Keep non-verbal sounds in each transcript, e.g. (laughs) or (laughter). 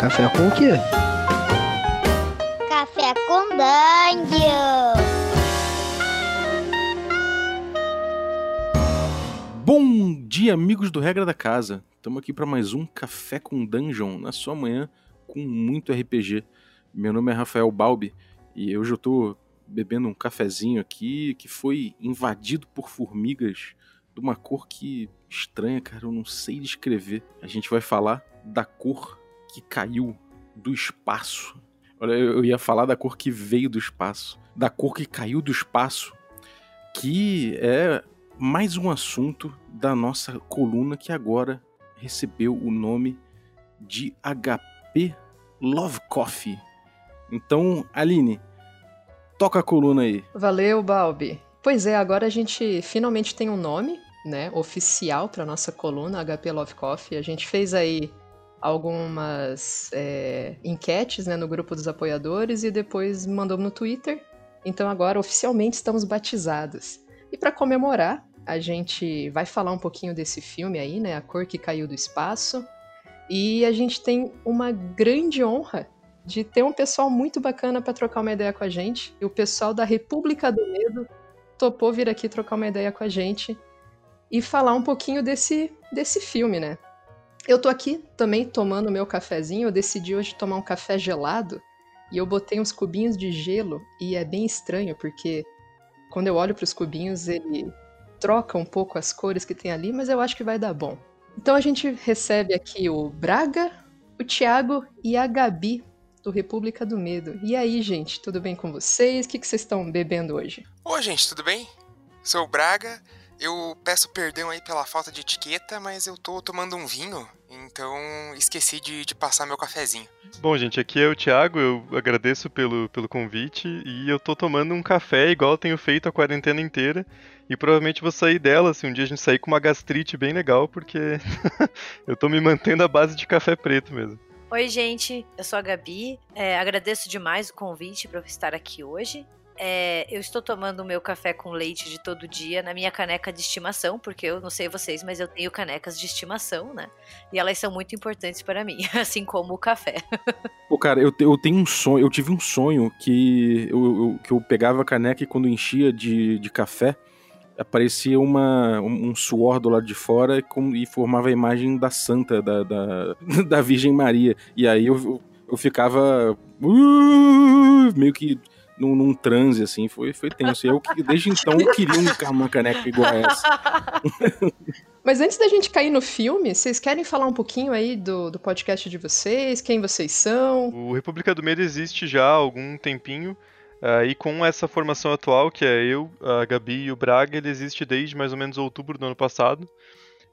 Café com o quê? Café com Dungeon. Bom dia, amigos do Regra da Casa. Estamos aqui para mais um Café com Dungeon na sua manhã com muito RPG. Meu nome é Rafael Balbi e hoje eu tô bebendo um cafezinho aqui que foi invadido por formigas de uma cor que estranha, cara, eu não sei descrever. A gente vai falar da cor que caiu do espaço. Olha, eu ia falar da cor que veio do espaço, da cor que caiu do espaço, que é mais um assunto da nossa coluna que agora recebeu o nome de HP Love Coffee. Então, Aline, toca a coluna aí. Valeu, Balbi. Pois é, agora a gente finalmente tem um nome, né, oficial para nossa coluna HP Love Coffee. A gente fez aí algumas é, enquetes né, no grupo dos apoiadores e depois mandou no Twitter. Então agora oficialmente estamos batizados. E para comemorar, a gente vai falar um pouquinho desse filme aí, né, A Cor que Caiu do Espaço. E a gente tem uma grande honra de ter um pessoal muito bacana para trocar uma ideia com a gente. E o pessoal da República do Medo topou vir aqui trocar uma ideia com a gente e falar um pouquinho desse, desse filme, né? Eu tô aqui também tomando meu cafezinho. Eu decidi hoje tomar um café gelado e eu botei uns cubinhos de gelo e é bem estranho porque quando eu olho para os cubinhos ele troca um pouco as cores que tem ali, mas eu acho que vai dar bom. Então a gente recebe aqui o Braga, o Thiago e a Gabi do República do Medo. E aí, gente, tudo bem com vocês? O que, que vocês estão bebendo hoje? Oi, gente, tudo bem? Sou o Braga. Eu peço perdão aí pela falta de etiqueta, mas eu tô tomando um vinho, então esqueci de, de passar meu cafezinho. Bom, gente, aqui é o Thiago, eu agradeço pelo, pelo convite e eu tô tomando um café igual eu tenho feito a quarentena inteira e provavelmente vou sair dela se um dia a gente sair com uma gastrite bem legal, porque (laughs) eu tô me mantendo à base de café preto mesmo. Oi, gente, eu sou a Gabi. É, agradeço demais o convite para estar aqui hoje. É, eu estou tomando o meu café com leite de todo dia na minha caneca de estimação, porque eu não sei vocês, mas eu tenho canecas de estimação, né? E elas são muito importantes para mim, (laughs) assim como o café. Pô, cara, eu, eu tenho um sonho, eu tive um sonho que eu, eu, que eu pegava a caneca e quando enchia de, de café, aparecia uma, um, um suor do lado de fora e, com, e formava a imagem da santa, da, da, (laughs) da Virgem Maria. E aí eu, eu, ficava uh, meio que num, num, transe, assim, foi, foi tenso. E eu, desde então, eu queria um, uma caneca igual a essa. (laughs) Mas antes da gente cair no filme, vocês querem falar um pouquinho aí do, do podcast de vocês? Quem vocês são? O República do Medo existe já há algum tempinho. Uh, e com essa formação atual, que é eu, a Gabi e o Braga, ele existe desde mais ou menos outubro do ano passado.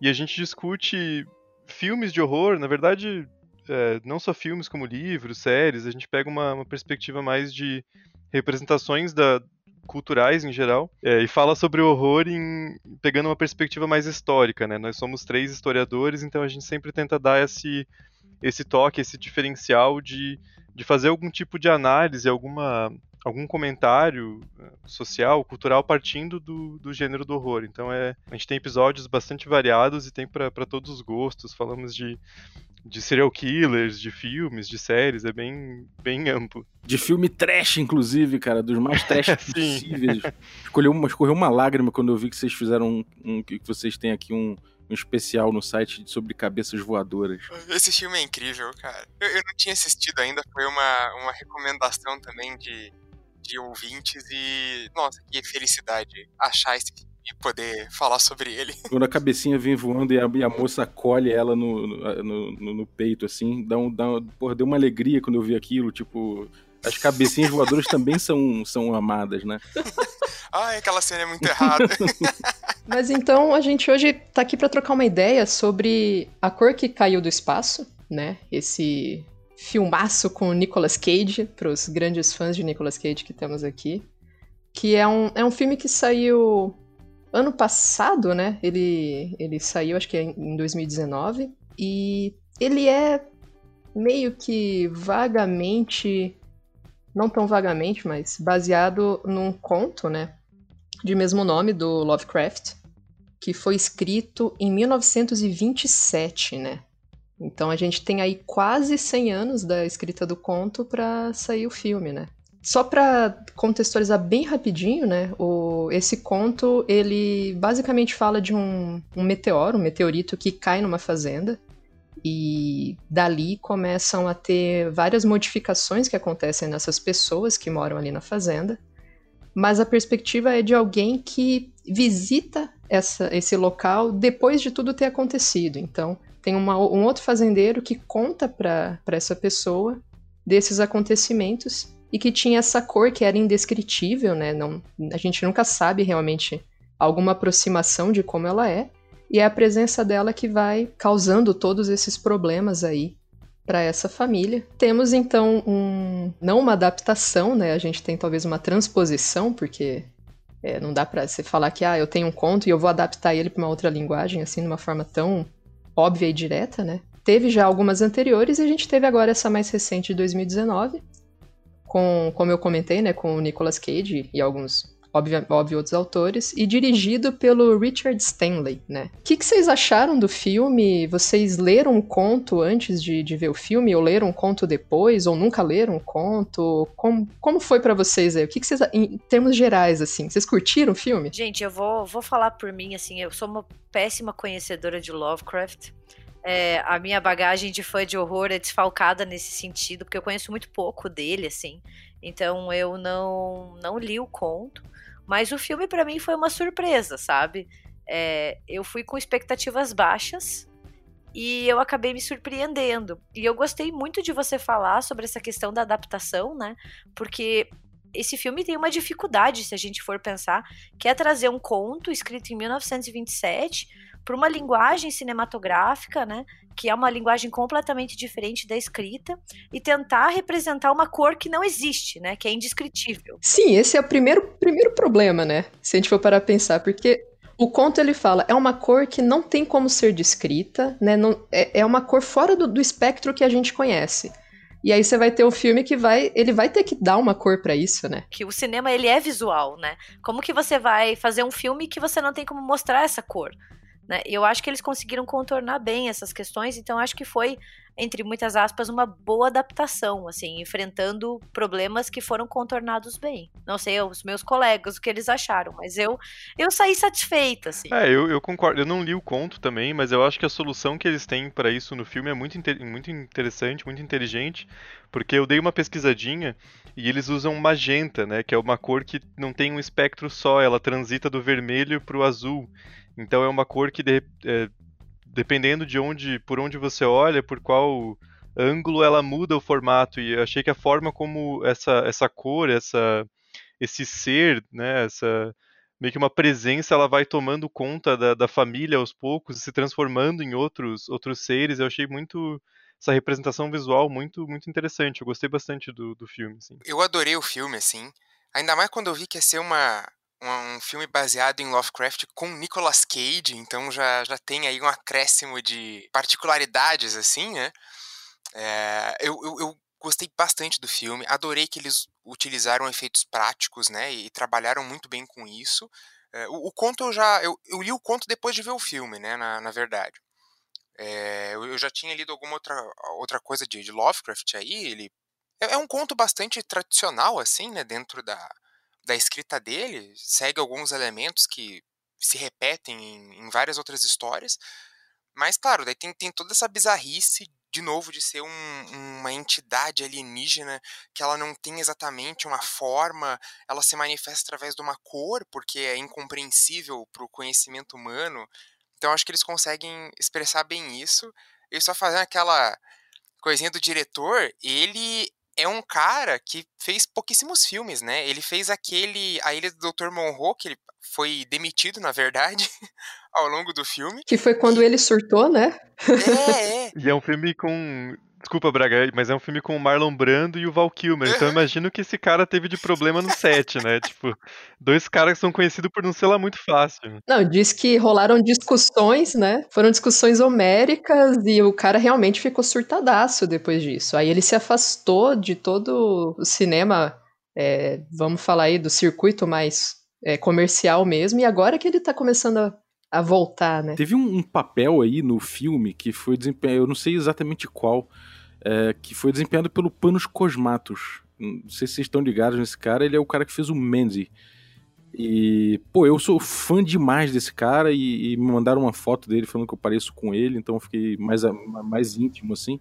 E a gente discute filmes de horror, na verdade, é, não só filmes como livros, séries, a gente pega uma, uma perspectiva mais de representações da, culturais em geral, é, e fala sobre o horror em, pegando uma perspectiva mais histórica, né? Nós somos três historiadores, então a gente sempre tenta dar esse, esse toque, esse diferencial de, de fazer algum tipo de análise, alguma, algum comentário eh, social, cultural partindo do, do gênero do horror. Então é, a gente tem episódios bastante variados e tem para todos os gostos. Falamos de de serial killers, de filmes, de séries, é bem, bem amplo. De filme trash, inclusive, cara, dos mais trash (laughs) possíveis. Escolheu uma, escorreu uma lágrima quando eu vi que vocês fizeram um, um que vocês têm aqui um, um especial no site sobre cabeças voadoras. Esse filme é incrível, cara. Eu, eu não tinha assistido ainda, foi uma, uma recomendação também de, de ouvintes e, nossa, que felicidade achar esse filme e poder falar sobre ele. (laughs) Quando a cabecinha vem voando e a, e a moça colhe ela no, no, no, no, peito, assim, dá um, dá, porra, deu uma alegria quando eu vi aquilo, tipo... As cabecinhas voadoras também são, são amadas, né? Ai, (laughs) aquela cena é muito errada. (laughs) Mas então a gente hoje tá aqui para trocar uma ideia sobre A Cor que Caiu do Espaço, né? Esse filmaço com Nicolas Cage, para os grandes fãs de Nicolas Cage que temos aqui. Que é um, é um filme que saiu ano passado, né? Ele, ele saiu, acho que é em 2019, e ele é meio que vagamente, não tão vagamente, mas baseado num conto, né? De mesmo nome, do Lovecraft, que foi escrito em 1927, né? Então a gente tem aí quase 100 anos da escrita do conto para sair o filme, né? Só para contextualizar bem rapidinho, né? O, esse conto ele basicamente fala de um, um meteoro, um meteorito que cai numa fazenda e dali começam a ter várias modificações que acontecem nessas pessoas que moram ali na fazenda. Mas a perspectiva é de alguém que visita essa, esse local depois de tudo ter acontecido. Então, tem uma, um outro fazendeiro que conta para essa pessoa desses acontecimentos e que tinha essa cor que era indescritível, né? Não, a gente nunca sabe realmente alguma aproximação de como ela é. E é a presença dela que vai causando todos esses problemas aí para essa família. Temos então um não uma adaptação, né? A gente tem talvez uma transposição, porque é, não dá para você falar que ah, eu tenho um conto e eu vou adaptar ele para uma outra linguagem assim de uma forma tão óbvia e direta, né? Teve já algumas anteriores e a gente teve agora essa mais recente de 2019, com, como eu comentei, né, com o Nicolas Cage e alguns óbvio, óbvio outros autores, e dirigido pelo Richard Stanley, né? O que, que, vocês acharam do filme? Vocês leram o conto antes de, de ver o filme, ou leram o conto depois, ou nunca leram o conto? Como, como foi para vocês aí? O que, que, vocês, em termos gerais, assim, vocês curtiram o filme? Gente, eu vou, vou falar por mim, assim, eu sou uma péssima conhecedora de Lovecraft. É, a minha bagagem de fã de horror é desfalcada nesse sentido, porque eu conheço muito pouco dele, assim. Então eu não, não li o conto. Mas o filme para mim foi uma surpresa, sabe? É, eu fui com expectativas baixas e eu acabei me surpreendendo. E eu gostei muito de você falar sobre essa questão da adaptação, né? Porque esse filme tem uma dificuldade, se a gente for pensar, que é trazer um conto escrito em 1927 para uma linguagem cinematográfica, né, que é uma linguagem completamente diferente da escrita, e tentar representar uma cor que não existe, né, que é indescritível. Sim, esse é o primeiro, primeiro problema, né, se a gente for parar a pensar, porque o conto ele fala, é uma cor que não tem como ser descrita, né, não, é, é uma cor fora do, do espectro que a gente conhece. E aí você vai ter um filme que vai, ele vai ter que dar uma cor para isso, né? Que o cinema ele é visual, né? Como que você vai fazer um filme que você não tem como mostrar essa cor? Né? Eu acho que eles conseguiram contornar bem essas questões, então acho que foi, entre muitas aspas, uma boa adaptação, assim, enfrentando problemas que foram contornados bem. Não sei os meus colegas o que eles acharam, mas eu eu saí satisfeita, assim. É, eu, eu concordo. Eu não li o conto também, mas eu acho que a solução que eles têm para isso no filme é muito, muito interessante, muito inteligente, porque eu dei uma pesquisadinha e eles usam magenta, né, que é uma cor que não tem um espectro só, ela transita do vermelho para o azul. Então é uma cor que de, é, dependendo de onde, por onde você olha, por qual ângulo ela muda o formato. E achei que a forma como essa, essa cor, essa, esse ser, né, essa meio que uma presença, ela vai tomando conta da, da família aos poucos, se transformando em outros outros seres. Eu achei muito essa representação visual muito muito interessante. Eu gostei bastante do, do filme. Assim. Eu adorei o filme, assim. Ainda mais quando eu vi que ia ser uma um filme baseado em Lovecraft com Nicolas Cage, então já, já tem aí um acréscimo de particularidades, assim, né? É, eu, eu, eu, gostei bastante do filme, adorei que eles utilizaram efeitos práticos, né? E, trabalharam muito bem com isso. É, o, o, conto eu já. Eu, eu, li o conto depois de ver o filme, né? Na, na verdade. É, eu, eu, já tinha lido alguma outra, outra coisa de, de Lovecraft aí. Ele é, é um conto bastante tradicional, assim, né? Dentro da da escrita dele segue alguns elementos que se repetem em, em várias outras histórias. Mas, claro, daí tem, tem toda essa bizarrice, de novo, de ser um, uma entidade alienígena que ela não tem exatamente uma forma, ela se manifesta através de uma cor, porque é incompreensível para o conhecimento humano. Então, acho que eles conseguem expressar bem isso. E só fazendo aquela coisinha do diretor, ele é um cara que fez pouquíssimos filmes, né? Ele fez aquele A Ilha do Dr. Monroe, que ele foi demitido, na verdade, (laughs) ao longo do filme. Que foi quando e... ele surtou, né? É, é. e é um filme com Desculpa, Braga, mas é um filme com o Marlon Brando e o Val Kilmer. Então eu imagino que esse cara teve de problema no set, né? (laughs) Tipo, dois caras que são conhecidos por não ser lá muito fácil. Não, diz que rolaram discussões, né? Foram discussões homéricas e o cara realmente ficou surtadaço depois disso. Aí ele se afastou de todo o cinema, é, vamos falar aí, do circuito mais é, comercial mesmo, e agora que ele tá começando a a voltar, né? Teve um, um papel aí no filme que foi desempenhado, eu não sei exatamente qual, é, que foi desempenhado pelo Panos Cosmatos. Não sei se vocês estão ligados nesse cara, ele é o cara que fez o Mandy. E, pô, eu sou fã demais desse cara e, e me mandaram uma foto dele falando que eu pareço com ele, então eu fiquei mais, mais íntimo, assim.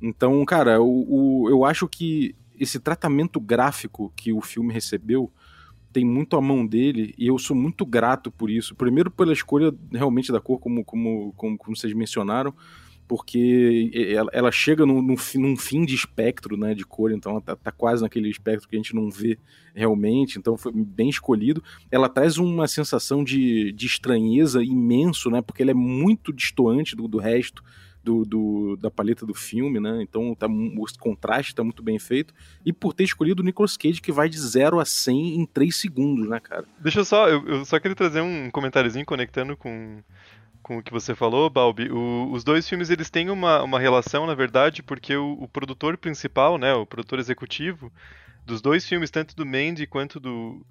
Então, cara, o, o, eu acho que esse tratamento gráfico que o filme recebeu tem muito a mão dele e eu sou muito grato por isso. Primeiro pela escolha realmente da cor, como, como, como, como vocês mencionaram, porque ela, ela chega num, num, num, fim de espectro né, de cor, então ela tá, tá, quase naquele espectro que a gente não vê realmente, então foi bem escolhido. Ela traz uma sensação de, de estranheza imenso, né, porque ela é muito distoante do, do resto do, do, da paleta do filme, né? Então tá, o contraste está muito bem feito. E por ter escolhido o Nicolas Cage, que vai de 0 a 100 em 3 segundos, né, cara? Deixa eu só, eu, eu só queria trazer um comentáriozinho conectando com, com o que você falou, Balbi. O, os dois filmes eles têm uma, uma relação, na verdade, porque o, o, produtor principal, né, o produtor executivo dos dois filmes, tanto do Mandy quanto do,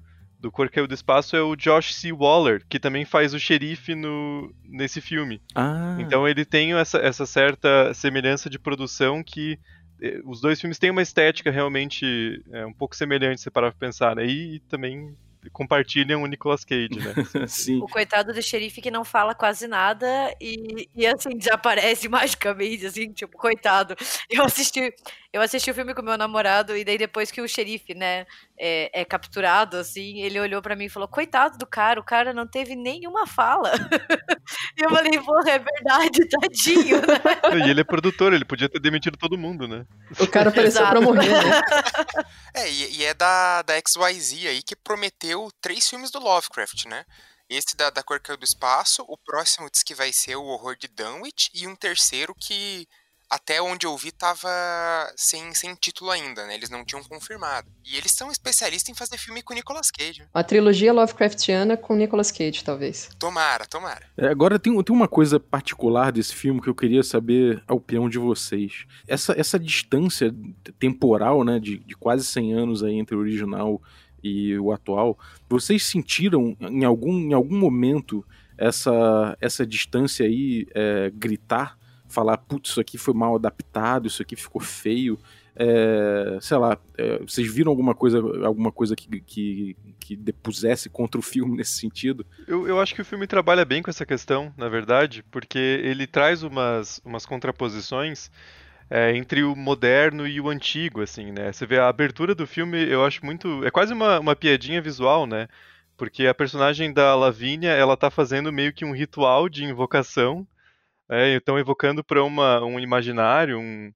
do Cor Caiu do Espaço é o Josh C. Waller, que também faz o xerife no, nesse filme. Ah. Então ele tem essa, essa certa semelhança de produção que eh, os dois filmes têm uma estética realmente é, um pouco semelhante, se parar pra pensar, né? E, e também compartilham o Nicolas Cage, né? (laughs) Sim. O coitado do xerife que não fala quase nada e, e assim, desaparece (laughs) magicamente, assim, tipo, coitado. Eu assisti, eu assisti o filme com meu namorado e daí depois que o xerife, né, é, é capturado, assim, ele olhou para mim e falou, coitado do cara, o cara não teve nenhuma fala. (laughs) e eu falei, porra, é verdade, (laughs) tadinho, né? E ele é produtor, ele podia ter demitido todo mundo, né? O cara apareceu pra morrer, né? (laughs) É, e, e é da, da XYZ aí que prometeu três filmes do Lovecraft, né? Esse da, da Cor Caiu do Espaço, o próximo diz que vai ser o Horror de Dunwich, e um terceiro que até onde eu vi tava sem, sem título ainda, né? Eles não tinham confirmado. E eles são especialistas em fazer filme com Nicolas Cage. Né? Uma trilogia Lovecraftiana com Nicolas Cage, talvez. Tomara, tomara. É, agora tem, tem uma coisa particular desse filme que eu queria saber a opinião de vocês. Essa, essa distância temporal, né, de, de quase 100 anos aí entre o original e o atual, vocês sentiram em algum, em algum momento essa, essa distância aí é, gritar? Falar, putz, isso aqui foi mal adaptado, isso aqui ficou feio. É, sei lá, é, vocês viram alguma coisa, alguma coisa que, que, que, depusesse contra o filme (laughs) nesse sentido? Eu, eu acho que o filme trabalha bem com essa questão, na verdade, porque ele traz umas, umas contraposições é, entre o moderno e o antigo, assim, né? Você vê a abertura do filme, eu acho muito. É quase uma, uma piadinha visual, né? Porque a personagem da Lavínia, ela tá fazendo meio que um ritual de invocação é, estão evocando para um imaginário, um,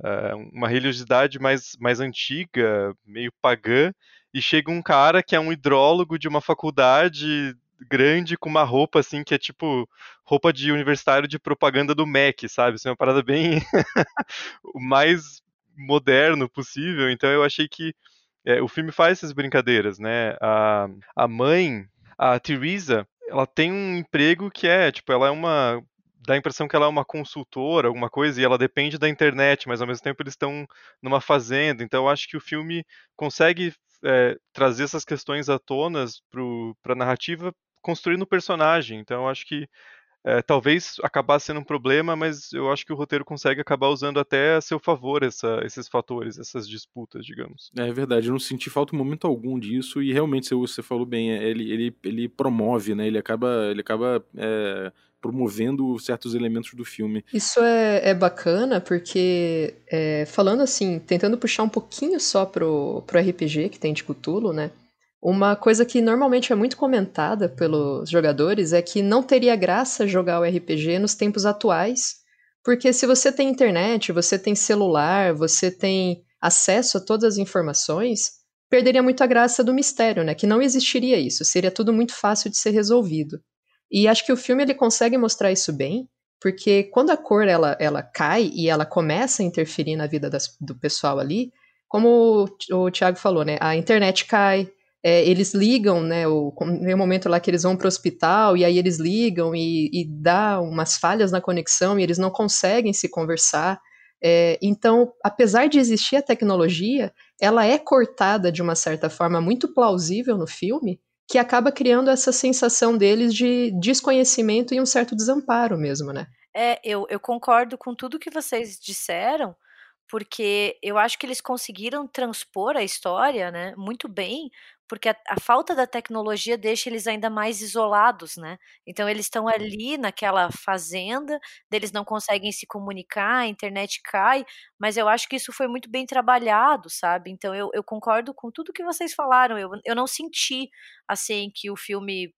uh, uma religiosidade mais, mais antiga, meio pagã, e chega um cara que é um hidrólogo de uma faculdade grande com uma roupa assim que é tipo roupa de universitário de propaganda do MEC, sabe? Isso é uma parada bem (laughs) o mais moderno possível. Então eu achei que é, o filme faz essas brincadeiras, né? A, a mãe, a Teresa, ela tem um emprego que é, tipo, ela é uma dá a impressão que ela é uma consultora, alguma coisa, e ela depende da internet, mas ao mesmo tempo eles estão numa fazenda. Então eu acho que o filme consegue é, trazer essas questões à tona para a narrativa, construindo o personagem. Então eu acho que é, talvez acabasse sendo um problema, mas eu acho que o roteiro consegue acabar usando até a seu favor essa, esses fatores, essas disputas, digamos. É verdade, eu não senti falta em momento algum disso, e realmente você falou bem, é, ele, ele, ele promove, né? Ele acaba, ele acaba é, promovendo certos elementos do filme. Isso é, é bacana porque, é, falando assim, tentando puxar um pouquinho só pro, pro RPG que tem de Cthulhu, né? Uma coisa que normalmente é muito comentada pelos jogadores é que não teria graça jogar o RPG nos tempos atuais, porque se você tem internet, você tem celular, você tem acesso a todas as informações, perderia muito a graça do mistério, né? Que não existiria isso, seria tudo muito fácil de ser resolvido. E acho que o filme ele consegue mostrar isso bem, porque quando a cor ela, ela cai e ela começa a interferir na vida das, do pessoal ali, como o, o Thiago falou, né? A internet cai, é, eles ligam, né? O, tem um momento lá que eles vão para o hospital e aí eles ligam e, e dá umas falhas na conexão e eles não conseguem se conversar. É, então, apesar de existir a tecnologia, ela é cortada de uma certa forma muito plausível no filme que acaba criando essa sensação deles de desconhecimento e um certo desamparo mesmo, né? É, eu, eu concordo com tudo que vocês disseram, porque eu acho que eles conseguiram transpor a história, né, muito bem, porque a, a, falta da tecnologia deixa eles ainda mais isolados, né? Então eles estão ali naquela fazenda, eles não conseguem se comunicar, a internet cai, mas eu acho que isso foi muito bem trabalhado, sabe? Então eu, eu concordo com tudo que vocês falaram. Eu, eu não senti assim que o filme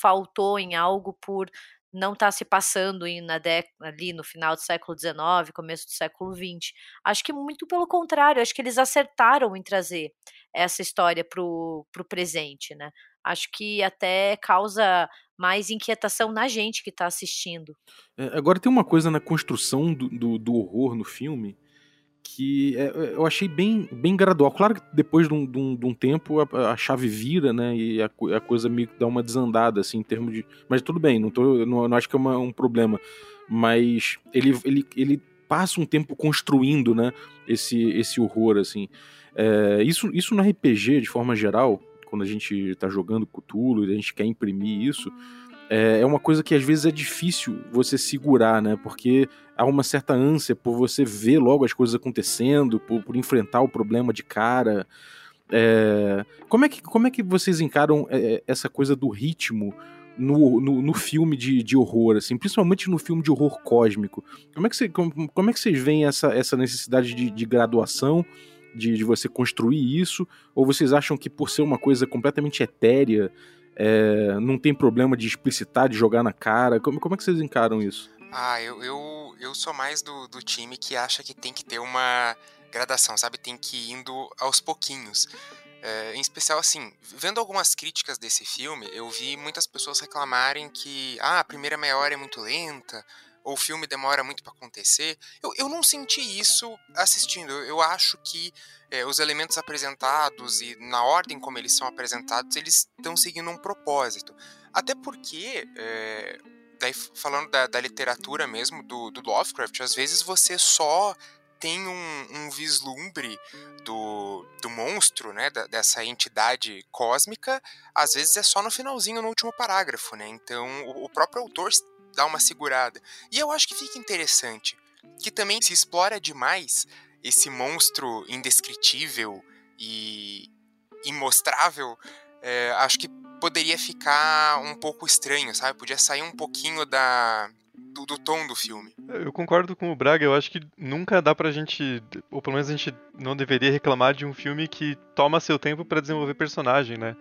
faltou em algo por não está se passando na ali no final do século XIX, começo do século XX. Acho que muito pelo contrário, acho que eles acertaram em trazer essa história para o presente, né? Acho que até causa mais inquietação na gente que está assistindo. É, agora tem uma coisa na construção do, do, do horror no filme que é, é, eu achei bem, bem gradual. Claro que depois de um, de um, de um tempo a, a, chave vira, né? E a, a, coisa meio que dá uma desandada, assim, em termos de. Mas tudo bem, não, tô, não, não acho que é uma, um problema. Mas ele, ele, ele passa um tempo construindo, né? Esse, esse horror, assim. É, isso, isso no RPG, de forma geral, quando a gente tá jogando Cthulhu e a gente quer imprimir isso é, é uma coisa que às vezes é difícil você segurar, né? Porque há uma certa ânsia por você ver logo as coisas acontecendo, por, por enfrentar o problema de cara. É, como, é que, como é que vocês encaram é, é, essa coisa do ritmo no, no, no, filme de, de horror, assim, principalmente no filme de horror cósmico? Como é que, você, como, como é que vocês veem essa, essa necessidade de, de graduação, de, de você construir isso? Ou vocês acham que por ser uma coisa completamente etérea, é, não tem problema de explicitar, de jogar na cara. Como, como é que vocês encaram isso? Ah, eu, eu, eu sou mais do, do time que acha que tem que ter uma gradação, sabe? Tem que ir indo aos pouquinhos. É, em especial, assim, vendo algumas críticas desse filme, eu vi muitas pessoas reclamarem que ah, a primeira meia hora é muito lenta, ou o filme demora muito para acontecer. Eu, eu não senti isso assistindo. Eu acho que é, os elementos apresentados e na ordem como eles são apresentados, eles estão seguindo um propósito. Até porque, é, daí falando da, da, literatura mesmo, do, do Lovecraft, às vezes você só tem um, um, vislumbre do, do monstro, né, da, dessa entidade cósmica, às vezes é só no finalzinho, no último parágrafo, né? Então o, o próprio autor dá uma segurada. E eu acho que fica interessante que também se explora demais esse monstro indescritível e imostrável. É, acho que poderia ficar um pouco estranho, sabe? Podia sair um pouquinho da, do, do, tom do filme. Eu concordo com o Braga, eu acho que nunca dá pra gente, ou pelo menos a gente não deveria reclamar de um filme que toma seu tempo para desenvolver personagem, né?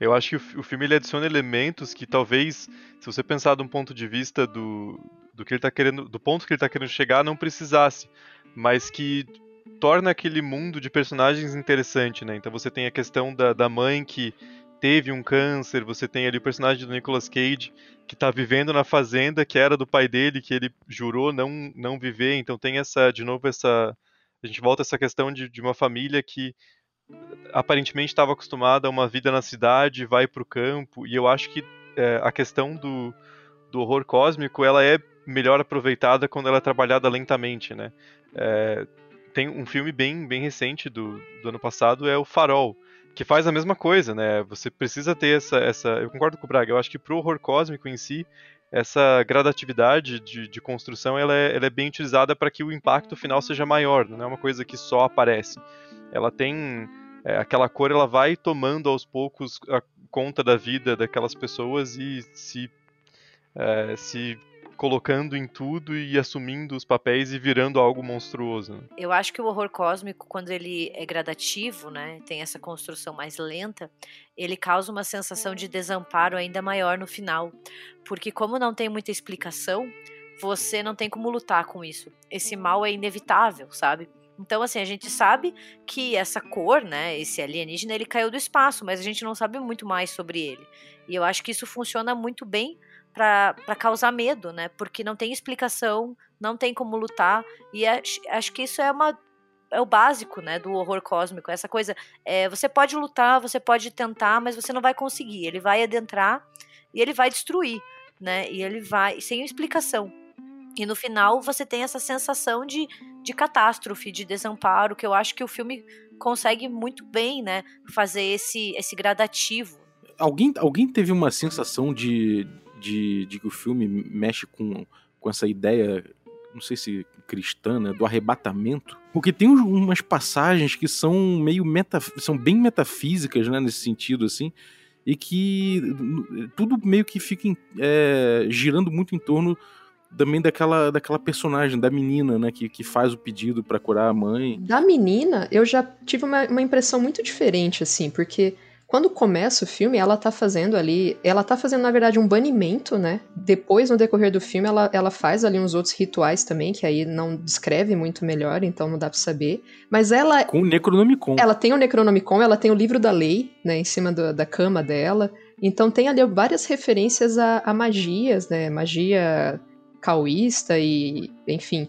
Eu acho que o, filme ele adiciona elementos que talvez, se você pensar de um ponto de vista do, do que ele tá querendo, do ponto que ele está querendo chegar, não precisasse, mas que torna aquele mundo de personagens interessante, né? Então você tem a questão da, da mãe que teve um câncer, você tem ali o personagem do Nicolas Cage que está vivendo na fazenda que era do pai dele, que ele jurou não não viver, então tem essa, de novo, essa a gente volta a essa questão de, de uma família que aparentemente estava acostumada a uma vida na cidade, vai para o campo, e eu acho que é, a questão do, do horror cósmico ela é melhor aproveitada quando ela é trabalhada lentamente, né? É, tem um filme bem, bem recente do, do ano passado, é o Farol, que faz a mesma coisa, né? Você precisa ter essa, essa... Eu concordo com o Braga, eu acho que pro horror cósmico em si, essa gradatividade de, de construção ela é, ela é bem utilizada para que o impacto final seja maior, não é uma coisa que só aparece. Ela tem é, aquela cor, ela vai tomando aos poucos a conta da vida daquelas pessoas e se é, se colocando em tudo e assumindo os papéis e virando algo monstruoso. Eu acho que o horror cósmico, quando ele é gradativo, né, tem essa construção mais lenta, ele causa uma sensação de desamparo ainda maior no final, porque como não tem muita explicação, você não tem como lutar com isso. Esse mal é inevitável, sabe? Então, assim, a gente sabe que essa cor, né, esse alienígena, ele caiu do espaço, mas a gente não sabe muito mais sobre ele. E eu acho que isso funciona muito bem para causar medo, né? Porque não tem explicação, não tem como lutar. E acho, acho que isso é uma é o básico, né, do horror cósmico. Essa coisa, é, você pode lutar, você pode tentar, mas você não vai conseguir. Ele vai adentrar e ele vai destruir, né? E ele vai sem explicação. E no final você tem essa sensação de, de catástrofe, de desamparo, que eu acho que o filme consegue muito bem, né, fazer esse, esse gradativo alguém, alguém teve uma sensação de, de, de que o filme mexe com, com essa ideia, não sei se cristã, né, do arrebatamento? Porque tem umas passagens que são meio meta, são bem metafísicas, né, nesse sentido, assim, e que tudo meio que fica é, girando muito em torno também daquela, daquela personagem, da menina, né, que, que faz o pedido pra curar a mãe. Da menina, eu já tive uma, uma impressão muito diferente, assim, porque quando começa o filme, ela tá fazendo ali. Ela tá fazendo, na verdade, um banimento, né? Depois, no decorrer do filme, ela, ela faz ali uns outros rituais também, que aí não descreve muito melhor, então não dá pra saber. Mas ela Com o Necronomicon. ela tem o Necronomicon, ela tem o livro da lei, né, em cima do- da cama dela. Então tem ali várias referências a, a magias, né, magia caoísta e, enfim.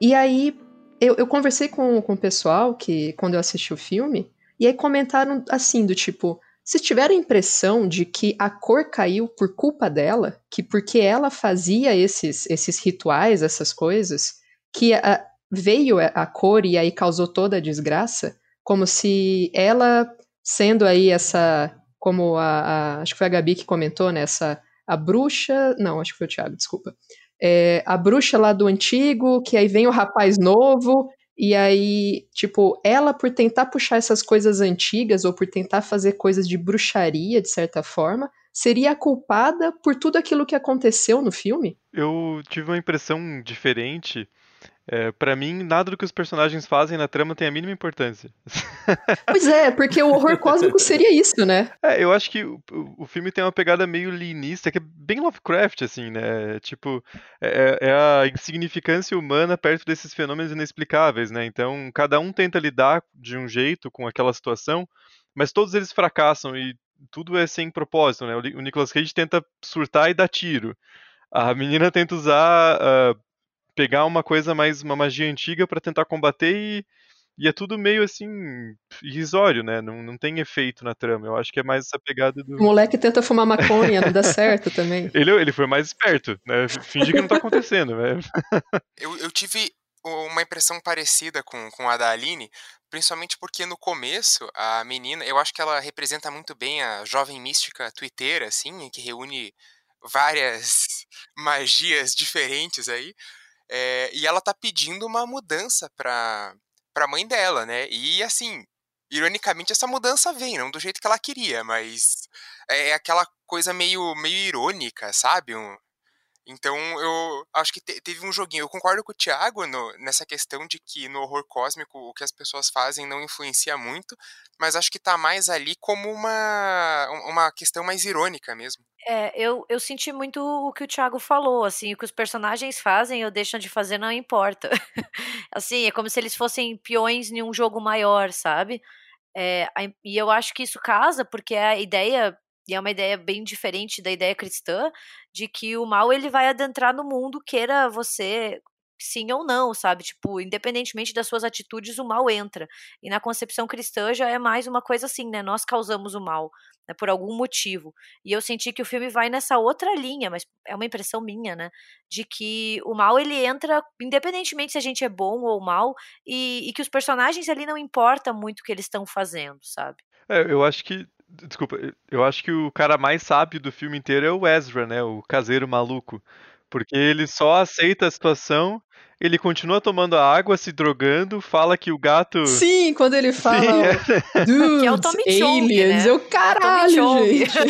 E aí eu, eu conversei com, com o pessoal que quando eu assisti o filme, e aí comentaram assim do tipo, se tiveram a impressão de que a cor caiu por culpa dela, que porque ela fazia esses, esses rituais, essas coisas, que a- veio a- a cor e aí causou toda a desgraça, como se ela sendo aí essa, como a, a- acho que foi a Gabi que comentou, né, essa, a bruxa, não, acho que foi o Thiago, desculpa, É, a bruxa lá do antigo, que aí vem o rapaz novo, e aí, tipo, ela por tentar puxar essas coisas antigas, ou por tentar fazer coisas de bruxaria, de certa forma, seria a culpada por tudo aquilo que aconteceu no filme? Eu tive uma impressão diferente. É, para mim, nada do que os personagens fazem na trama tem a mínima importância. (laughs) Pois é, porque o horror cósmico seria isso, né? É, eu acho que o, o- filme tem uma pegada meio linista, que é bem Lovecraft, assim, né? Tipo, é, é a insignificância humana perto desses fenômenos inexplicáveis, né? Então, cada um tenta lidar de um jeito com aquela situação, mas todos eles fracassam e tudo é sem propósito, né? O, Nicolas Cage tenta surtar e dar tiro. A menina tenta usar, ah, pegar uma coisa mais, uma magia antiga pra tentar combater e, e é tudo meio assim, irrisório, né? Não, não tem efeito na trama. Eu acho que é mais essa pegada do. O moleque tenta fumar maconha, não dá certo também. (laughs) Ele, ele foi mais esperto, né? Finge que não tá acontecendo, né? (laughs) Eu, eu tive uma impressão parecida com, com a da Aline, principalmente porque no começo, a menina, eu acho que ela representa muito bem a jovem mística twitteira, assim, que reúne várias (laughs) magias diferentes aí. É, e ela tá pedindo uma mudança pra, pra mãe dela, né? E assim, ironicamente, essa mudança vem, não do jeito que ela queria, mas é aquela coisa meio, meio irônica, sabe? Um- então eu acho que te- teve um joguinho. Eu concordo com o Thiago no- nessa questão de que no horror cósmico o que as pessoas fazem não influencia muito, mas acho que tá mais ali como uma, um- uma questão mais irônica mesmo. É, eu, eu senti muito o que o Thiago falou, assim, o que os personagens fazem ou deixam de fazer não importa. (laughs) assim, é como se eles fossem peões em um jogo maior, sabe? É, e eu acho que isso casa porque a ideia, e é uma ideia bem diferente da ideia cristã, de que o mal ele vai adentrar no mundo, queira você sim ou não, sabe? Tipo, independentemente das suas atitudes, o mal entra. E na concepção cristã já é mais uma coisa assim, né? Nós causamos o mal, né? Por algum motivo. E eu senti que o filme vai nessa outra linha, mas é uma impressão minha, né? De que o mal ele entra, independentemente se a gente é bom ou mal, e, e que os personagens ali não importa muito o que eles estão fazendo, sabe? É, eu acho que. Desculpa, eu acho que o cara mais sábio do filme inteiro é o Ezra, né? O caseiro maluco. Porque ele só aceita a situação, ele continua tomando a água, se drogando, fala que o gato. Sim, quando ele Sim, fala, é. dudes, Que é o Tommy Chong, aliens, né? eu caralho, Chong. gente. (laughs)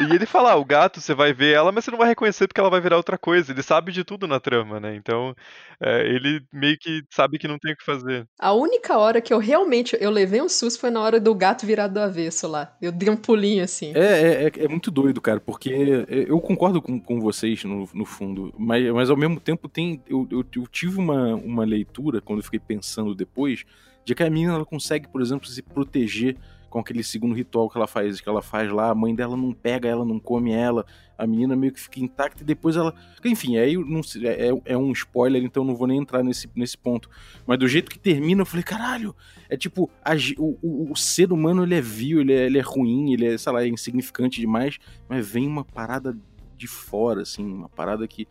E ele fala, ah, o gato, você vai ver ela, mas você não vai reconhecer porque ela vai virar outra coisa. Ele sabe de tudo na trama, né? Então, é, ele meio que sabe que não tem o que fazer. A única hora que eu realmente eu levei um susto foi na hora do gato virado do avesso lá. Eu dei um pulinho assim. É, é, é- é muito doido, cara, porque eu concordo com, com vocês no, no fundo, mas, mas ao mesmo tempo tem. Eu, eu, eu tive uma, uma leitura, quando eu fiquei pensando depois, de que a menina ela consegue, por exemplo, se proteger com aquele segundo ritual que ela faz, que ela faz lá, a mãe dela não pega ela, não come ela, a menina meio que fica intacta e depois ela. Enfim, aí não sei, é, é um spoiler, então não vou nem entrar nesse, nesse ponto. Mas do jeito que termina, eu falei, caralho, é tipo, a o, o, o ser humano ele é vil, ele é, ele é ruim, ele é, sei lá, é insignificante demais, mas vem uma parada de fora, assim, uma parada que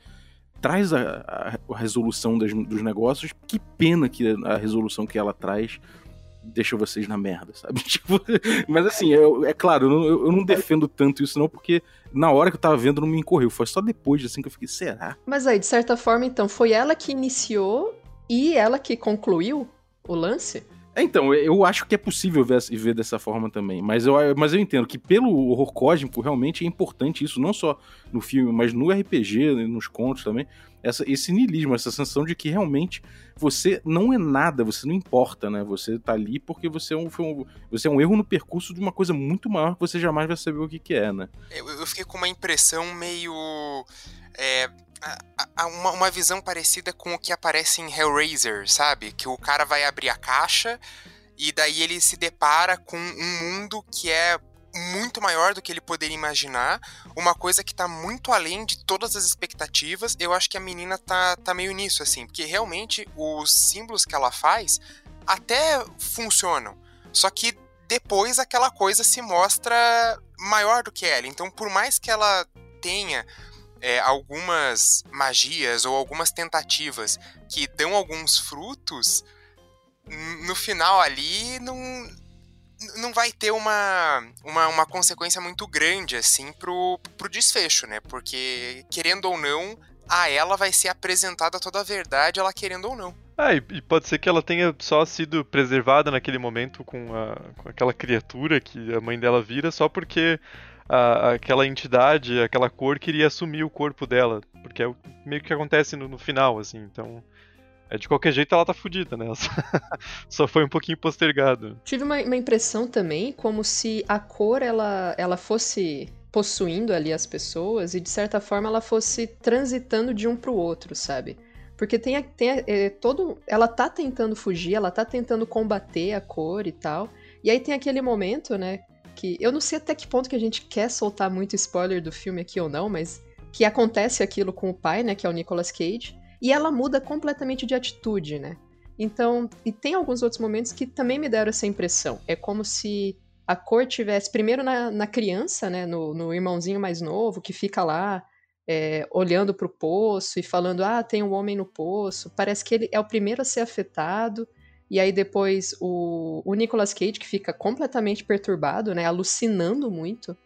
traz a, a- resolução das- dos negócios. Que pena que a resolução que ela traz deixa vocês na merda, sabe? (laughs) Tipo, mas assim, eu, é claro, eu não, eu não defendo tanto isso não, porque na hora que eu tava vendo não me incorreu. Foi só depois, assim, que eu fiquei, será? Mas aí, de certa forma, então, foi ela que iniciou e ela que concluiu o lance? Então, eu acho que é possível ver, ver, dessa forma também. Mas eu, mas eu entendo que pelo horror cósmico, realmente é importante isso, não só no filme, mas no RPG, nos contos também. Essa, esse niilismo, essa sensação de que realmente você não é nada, você não importa, né? Você tá ali porque você é um, você é um erro no percurso de uma coisa muito maior que você jamais vai saber o que, que é, né? Eu, eu fiquei com uma impressão meio. É, uma, uma visão parecida com o que aparece em Hellraiser, sabe? Que o cara vai abrir a caixa e daí ele se depara com um mundo que é muito maior do que ele poderia imaginar, uma coisa que tá muito além de todas as expectativas. Eu acho que a menina tá, tá meio nisso, assim, porque realmente os símbolos que ela faz até funcionam. Só que depois aquela coisa se mostra maior do que ela. Então, por mais que ela tenha é, algumas magias ou algumas tentativas que dão alguns frutos, no final ali não, não vai ter uma, uma, uma, consequência muito grande, assim, pro, pro desfecho, né? Porque, querendo ou não, a ela vai ser apresentada toda a verdade, ela querendo ou não. Ah, e, pode ser que ela tenha só sido preservada naquele momento com, a, com aquela criatura que a mãe dela vira, só porque a, aquela entidade, aquela cor queria assumir o corpo dela, porque é meio que acontece no, no final, assim, então... É, de qualquer jeito ela tá fudida, né? (laughs) Só foi um pouquinho postergado. Tive uma, uma, impressão também como se a cor ela, ela fosse possuindo ali as pessoas e de certa forma ela fosse transitando de um pro outro, sabe? Porque tem, tem é, todo. Ela tá tentando fugir, ela tá tentando combater a cor e tal. E aí tem aquele momento, né? Que eu não sei até que ponto que a gente quer soltar muito spoiler do filme aqui ou não, mas que acontece aquilo com o pai, né, que é o Nicolas Cage, e ela muda completamente de atitude, né? Então, e tem alguns outros momentos que também me deram essa impressão. É como se a cor tivesse primeiro na, na criança, né, no, no, irmãozinho mais novo que fica lá é, olhando para o poço e falando, ah, tem um homem no poço. Parece que ele é o primeiro a ser afetado. E aí depois o, o Nicolas Cage, que fica completamente perturbado, né? Alucinando muito.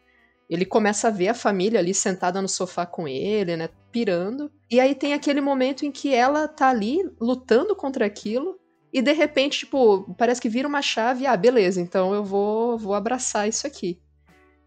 Ele começa a ver a família ali sentada no sofá com ele, né? Pirando. E aí tem aquele momento em que ela tá ali lutando contra aquilo. E de repente, tipo, parece que vira uma chave. Ah, beleza, então eu vou, vou abraçar isso aqui.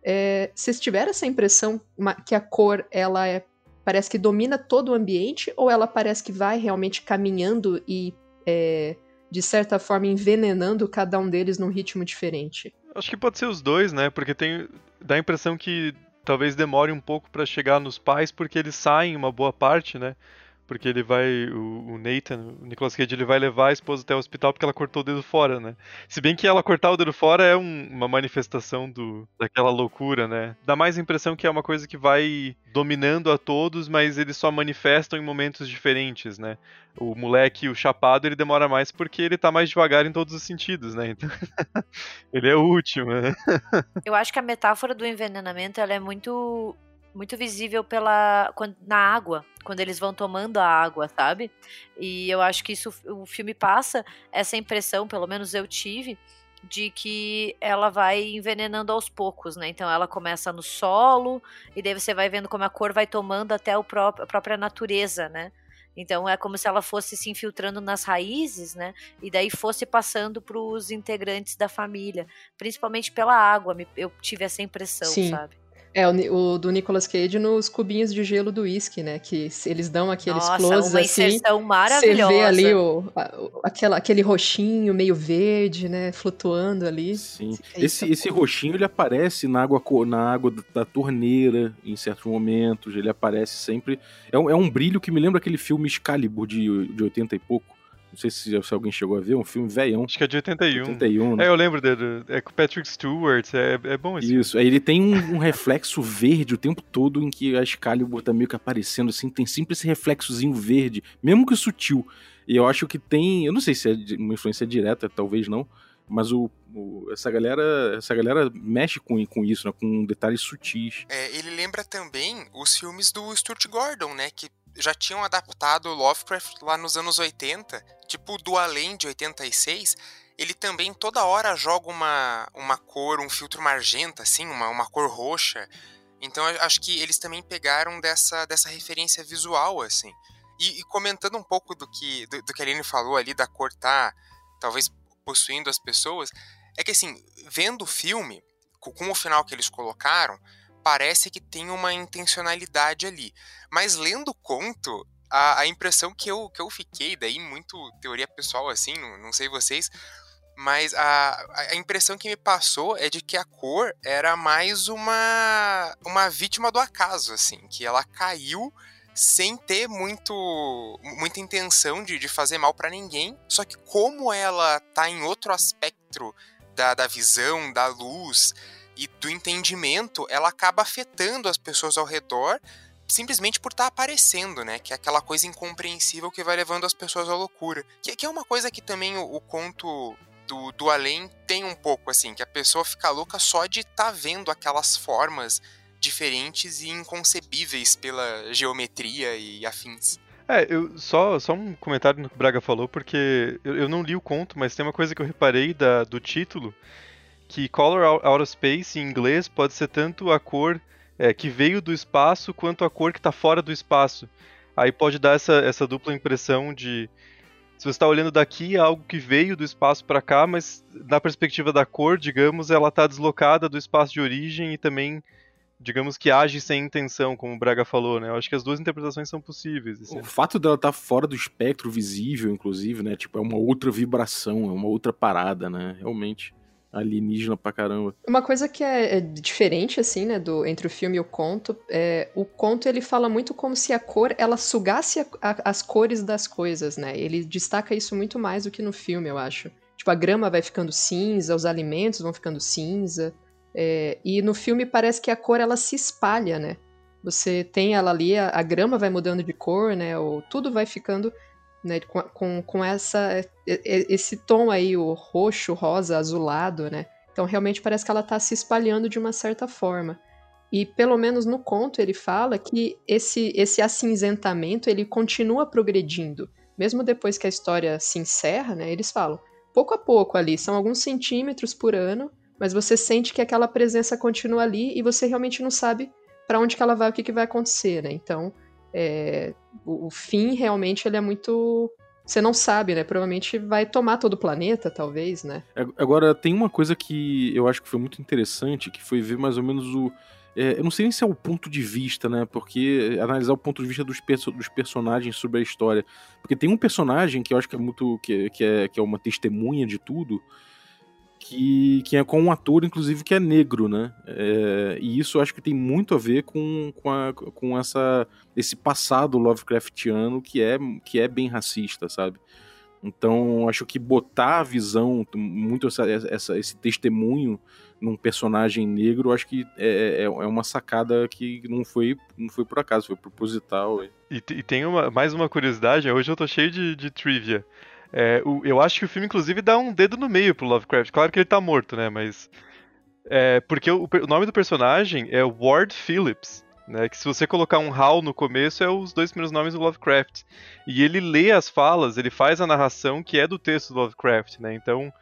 É, vocês tiveram essa impressão que a cor, ela é, parece que domina todo o ambiente? Ou ela parece que vai realmente caminhando e é, de certa forma, envenenando cada um deles num ritmo diferente. Acho que pode ser os dois, né? Porque tem dá a impressão que talvez demore um pouco para chegar nos pais, porque eles saem uma boa parte, né? Porque ele vai, o, o, Nathan, o Nicolas Cage, ele vai levar a esposa até o hospital porque ela cortou o dedo fora, né? Se bem que ela cortar o dedo fora é um, uma manifestação do, daquela loucura, né? Dá mais a impressão que é uma coisa que vai dominando a todos, mas eles só manifestam em momentos diferentes, né? O moleque, o chapado, ele demora mais porque ele tá mais devagar em todos os sentidos, né? Então, (laughs) ele é o último, né? Eu acho que a metáfora do envenenamento, ela é muito muito visível pela quando, na água, quando eles vão tomando a água, sabe? E eu acho que isso o filme passa essa impressão, pelo menos eu tive, de que ela vai envenenando aos poucos, né? Então ela começa no solo e daí você vai vendo como a cor vai tomando até o próprio, a própria natureza, né? Então é como se ela fosse se infiltrando nas raízes, né? E daí fosse passando para os integrantes da família, principalmente pela água. Eu tive essa impressão, Sim. sabe? É, o, o, do Nicolas Cage nos cubinhos de gelo do uísque, né? Que eles dão aqueles Nossa, closes uma assim. inserção maravilhosa. Você vê ali o, a, aquela, aquele roxinho meio verde, né? Flutuando ali. Sim. É esse, esse roxinho ele aparece na água, na água da torneira em certos momentos. Ele aparece sempre. É um, é um brilho que me lembra aquele filme Excalibur de, de 80 e pouco não sei se, se, alguém chegou a ver, um filme velhão. Acho que é de 81. 81 né? É, eu lembro dele. É com Patrick Stewart, é, é bom esse Isso, aí ele tem um, um, reflexo verde o tempo todo em que a Excalibur tá meio que aparecendo assim, tem sempre esse reflexozinho verde, mesmo que sutil. E eu acho que tem, eu não sei se é uma influência direta, talvez não, mas o, o, essa galera essa galera mexe com, com isso, né, com detalhes sutis. É, ele lembra também os filmes do Stuart Gordon, né, que já tinham adaptado Lovecraft lá nos anos 80, tipo do Além de 86, ele também toda hora joga uma, uma cor, um filtro magenta, assim, uma, uma cor roxa. Então acho que eles também pegaram dessa, dessa referência visual, assim. E, e comentando um pouco do que, do, do, que a Aline falou ali, da cor tá talvez possuindo as pessoas, é que assim, vendo o filme, com, com o final que eles colocaram, parece que tem uma intencionalidade ali. Mas lendo o conto, a, a, impressão que eu, que eu fiquei, daí muito teoria pessoal assim, não, não sei vocês, mas a, a impressão que me passou é de que a cor era mais uma, uma vítima do acaso, assim, que ela caiu sem ter muito muita intenção de, de fazer mal para ninguém, só que como ela tá em outro aspecto da, da visão, da luz e do entendimento, ela acaba afetando as pessoas ao redor simplesmente por estar tá aparecendo, né? Que é aquela coisa incompreensível que vai levando as pessoas à loucura. Que, que é uma coisa que também o, o conto do, do além tem um pouco, assim, que a pessoa fica louca só de estar tá vendo aquelas formas diferentes e inconcebíveis pela geometria e afins. É, eu, só, só um comentário no que o Braga falou, porque eu, eu não li o conto, mas tem uma coisa que eu reparei da, do título, que Color Out of Space em inglês pode ser tanto a cor é, que veio do espaço quanto a cor que está fora do espaço. Aí pode dar essa, essa dupla impressão de se você está olhando daqui é algo que veio do espaço para cá, mas na perspectiva da cor, digamos, ela está deslocada do espaço de origem e também, digamos que age sem intenção, como o Braga falou, né? Eu acho que as duas interpretações são possíveis. Assim. O fato dela estar tá fora do espectro visível, inclusive, né? Tipo, é uma outra vibração, é uma outra parada, né? Realmente alienígena pra caramba. Uma coisa que é, é, diferente, assim, né, do, entre o filme e o conto, é, o conto ele fala muito como se a cor, ela sugasse a, a, as cores das coisas, né, ele destaca isso muito mais do que no filme, eu acho. Tipo, a grama vai ficando cinza, os alimentos vão ficando cinza, é, e no filme parece que a cor, ela se espalha, né, você tem ela ali, a, a grama vai mudando de cor, né, ou tudo vai ficando né, com, com, com essa, esse tom aí, o roxo, rosa, azulado, né? Então realmente parece que ela está se espalhando de uma certa forma. E pelo menos no conto ele fala que esse, esse acinzentamento ele continua progredindo. Mesmo depois que a história se encerra, né, eles falam, pouco a pouco ali, são alguns centímetros por ano, mas você sente que aquela presença continua ali e você realmente não sabe para onde que ela vai, o que, que vai acontecer, né? Então, é, o, o, fim realmente ele é muito. Você não sabe, né? Provavelmente vai tomar todo o planeta, talvez, né? Agora, tem uma coisa que eu acho que foi muito interessante, que foi ver mais ou menos o. É, eu não sei nem se é o ponto de vista, né? Porque analisar o ponto de vista dos, perso dos personagens sobre a história. Porque tem um personagem que eu acho que é muito. que, que, é, que é uma testemunha de tudo, que, que é com um ator, inclusive, que é negro, né? É, e isso acho que tem muito a ver com, com, a, com essa, esse passado Lovecraftiano que é, que é bem racista, sabe? Então, acho que botar a visão, muito essa, essa, esse testemunho num personagem negro, acho que é, é, é uma sacada que não foi, não foi por acaso, foi proposital. E, e tem uma, mais uma curiosidade, hoje eu tô cheio de, de trivia. É, o, eu acho que o filme, inclusive, dá um dedo no meio pro Lovecraft. Claro que ele tá morto, né? Mas. É, porque o, o, nome do personagem é Ward Phillips. Né, que se você colocar um Hal no começo, é os dois primeiros nomes do Lovecraft. E ele lê as falas, ele faz a narração que é do texto do Lovecraft, né? Então,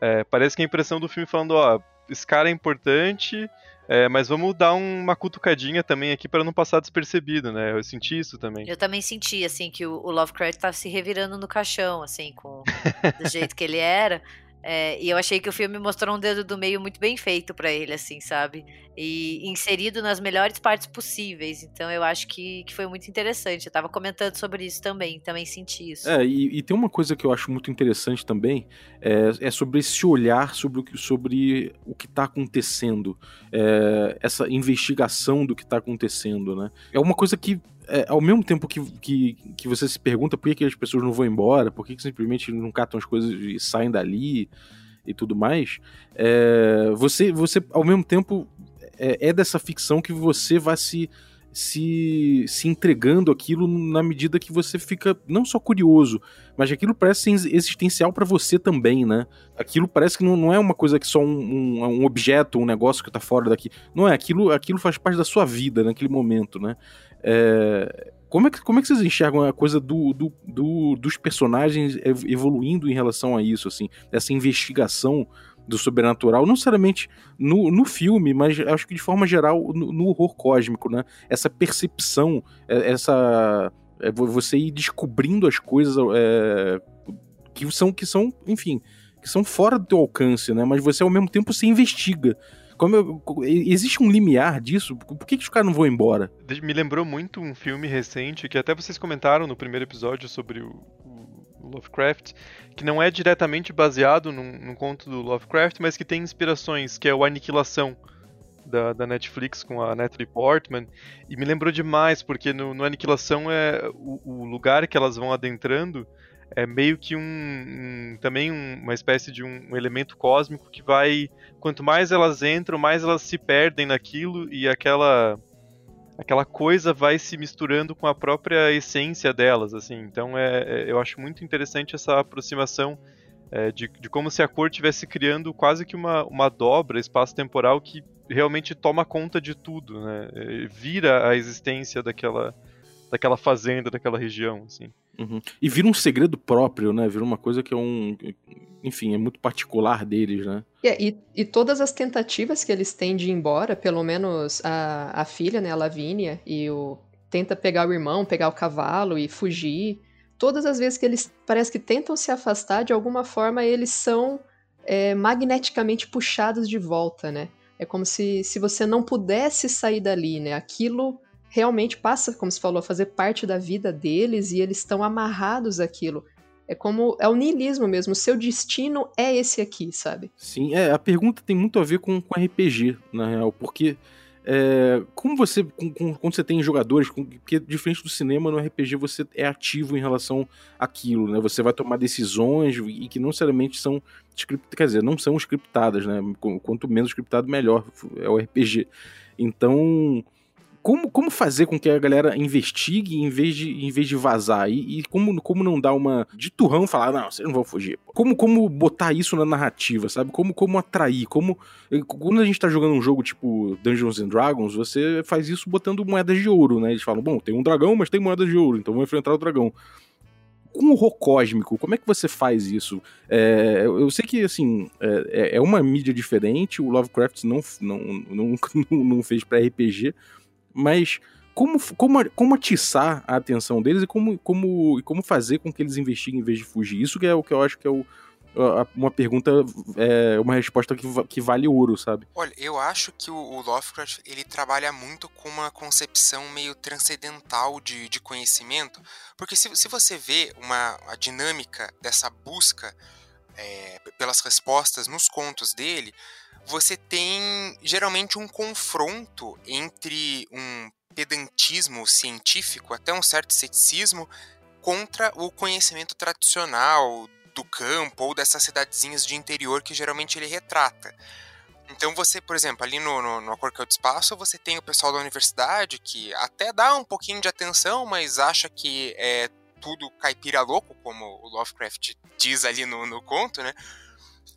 é, parece que a impressão do filme falando, ó, esse cara é importante, é, mas vamos dar uma cutucadinha também aqui para não passar despercebido, né? Eu senti isso também. Eu também senti, assim, que o, Lovecraft tá se revirando no caixão, assim, com (laughs) do jeito que ele era. É, e eu achei que o filme mostrou um dedo do meio muito bem feito para ele, assim, sabe? E inserido nas melhores partes possíveis. Então eu acho que, que foi muito interessante. Eu tava comentando sobre isso também, também senti isso. É, e, e tem uma coisa que eu acho muito interessante também, é, é sobre esse olhar sobre o que, sobre o que tá acontecendo. É, essa investigação do que tá acontecendo, né? É uma coisa que é, ao mesmo tempo que, que, que você se pergunta por que, que as pessoas não vão embora, por que, que simplesmente não catam as coisas e saem dali e tudo mais, é, você, você, ao mesmo tempo, é, é, dessa ficção que você vai se, se, se entregando aquilo na medida que você fica não só curioso, mas aquilo parece existencial para você também, né? Aquilo parece que não, não é uma coisa que só um, um, um objeto, um negócio que tá fora daqui. Não é, aquilo, aquilo faz parte da sua vida naquele momento, né? É, Como é que, como é que vocês enxergam a coisa do, do, do, dos personagens evoluindo em relação a isso, assim, essa investigação do sobrenatural, não necessariamente no, no filme, mas acho que de forma geral no, no horror cósmico, né? Essa percepção, é, essa é, você ir descobrindo as coisas é, que são que são, enfim, que são fora do teu alcance, né? Mas você ao mesmo tempo se investiga. Eu, existe um limiar disso? Por que, que os caras não vão embora? Me lembrou muito um filme recente que até vocês comentaram no primeiro episódio sobre o Lovecraft, que não é diretamente baseado num, num, conto do Lovecraft, mas que tem inspirações, que é o Aniquilação. Da, da Netflix com a Natalie Portman e me lembrou demais porque no, no Aniquilação é o, o lugar que elas vão adentrando é meio que um, um também um, uma espécie de um, um, elemento cósmico que vai quanto mais elas entram mais elas se perdem naquilo e aquela aquela coisa vai se misturando com a própria essência delas assim. Então é, é eu acho muito interessante essa aproximação é, de, de, como se a cor estivesse criando quase que uma, uma dobra espaço-temporal que realmente toma conta de tudo né? Vira a existência daquela daquela fazenda daquela região assim Uhum. E vira um segredo próprio, né? Vira uma coisa que é um. Enfim, é muito particular deles, né? É, e, e todas as tentativas que eles têm de ir embora, pelo menos a, a filha, né, a Lavínia, e o. Tenta pegar o irmão, pegar o cavalo e fugir. Todas as vezes que eles parece que tentam se afastar, de alguma forma eles são é, magneticamente puxados de volta, né? É como se, se você não pudesse sair dali, né? Aquilo realmente passa, como se falou, a fazer parte da vida deles e eles estão amarrados àquilo. É como. É o niilismo mesmo. O seu destino é esse aqui, sabe? Sim, é. A pergunta tem muito a ver com, com RPG, na real, porque. É, como você, com, com, quando você tem jogadores, com, porque diferente do cinema, no RPG você é ativo em relação àquilo, né? Você vai tomar decisões e que não necessariamente são quer dizer, não são scriptadas, né? Quanto menos scriptado, melhor é o RPG. Então, como, como fazer com que a galera investigue em vez de, em vez de vazar? E, e como, como não dar uma de turrão falar, não, vocês não vão fugir. Como, como botar isso na narrativa, sabe? Como, como atrair? Como. Quando a gente tá jogando um jogo tipo Dungeons and Dragons, você faz isso botando moedas de ouro, né? Eles falam, bom, tem um dragão, mas tem moedas de ouro, então vamos enfrentar o dragão com o horror cósmico, como é que você faz isso? É, eu sei que, assim, é, é, uma mídia diferente, o Lovecraft não, não, não, (laughs) não fez para RPG, mas como, como, como atiçar a atenção deles e como, como, como fazer com que eles investiguem em vez de fugir? Isso que é o que eu acho que é o, uma pergunta, é, uma resposta que, que vale ouro, sabe? Olha, eu acho que o, o, Lovecraft ele trabalha muito com uma concepção meio transcendental de, de conhecimento, porque se, se você vê uma, a dinâmica dessa busca é, pelas respostas nos contos dele, você tem geralmente um confronto entre um pedantismo científico, até um certo ceticismo, contra o conhecimento tradicional do campo ou dessas cidadezinhas de interior que geralmente ele retrata. Então você, por exemplo, ali no, no, no A Cor que é o Espaço, você tem o pessoal da universidade que até dá um pouquinho de atenção, mas acha que é tudo caipira louco, como o Lovecraft diz ali no, no conto, né?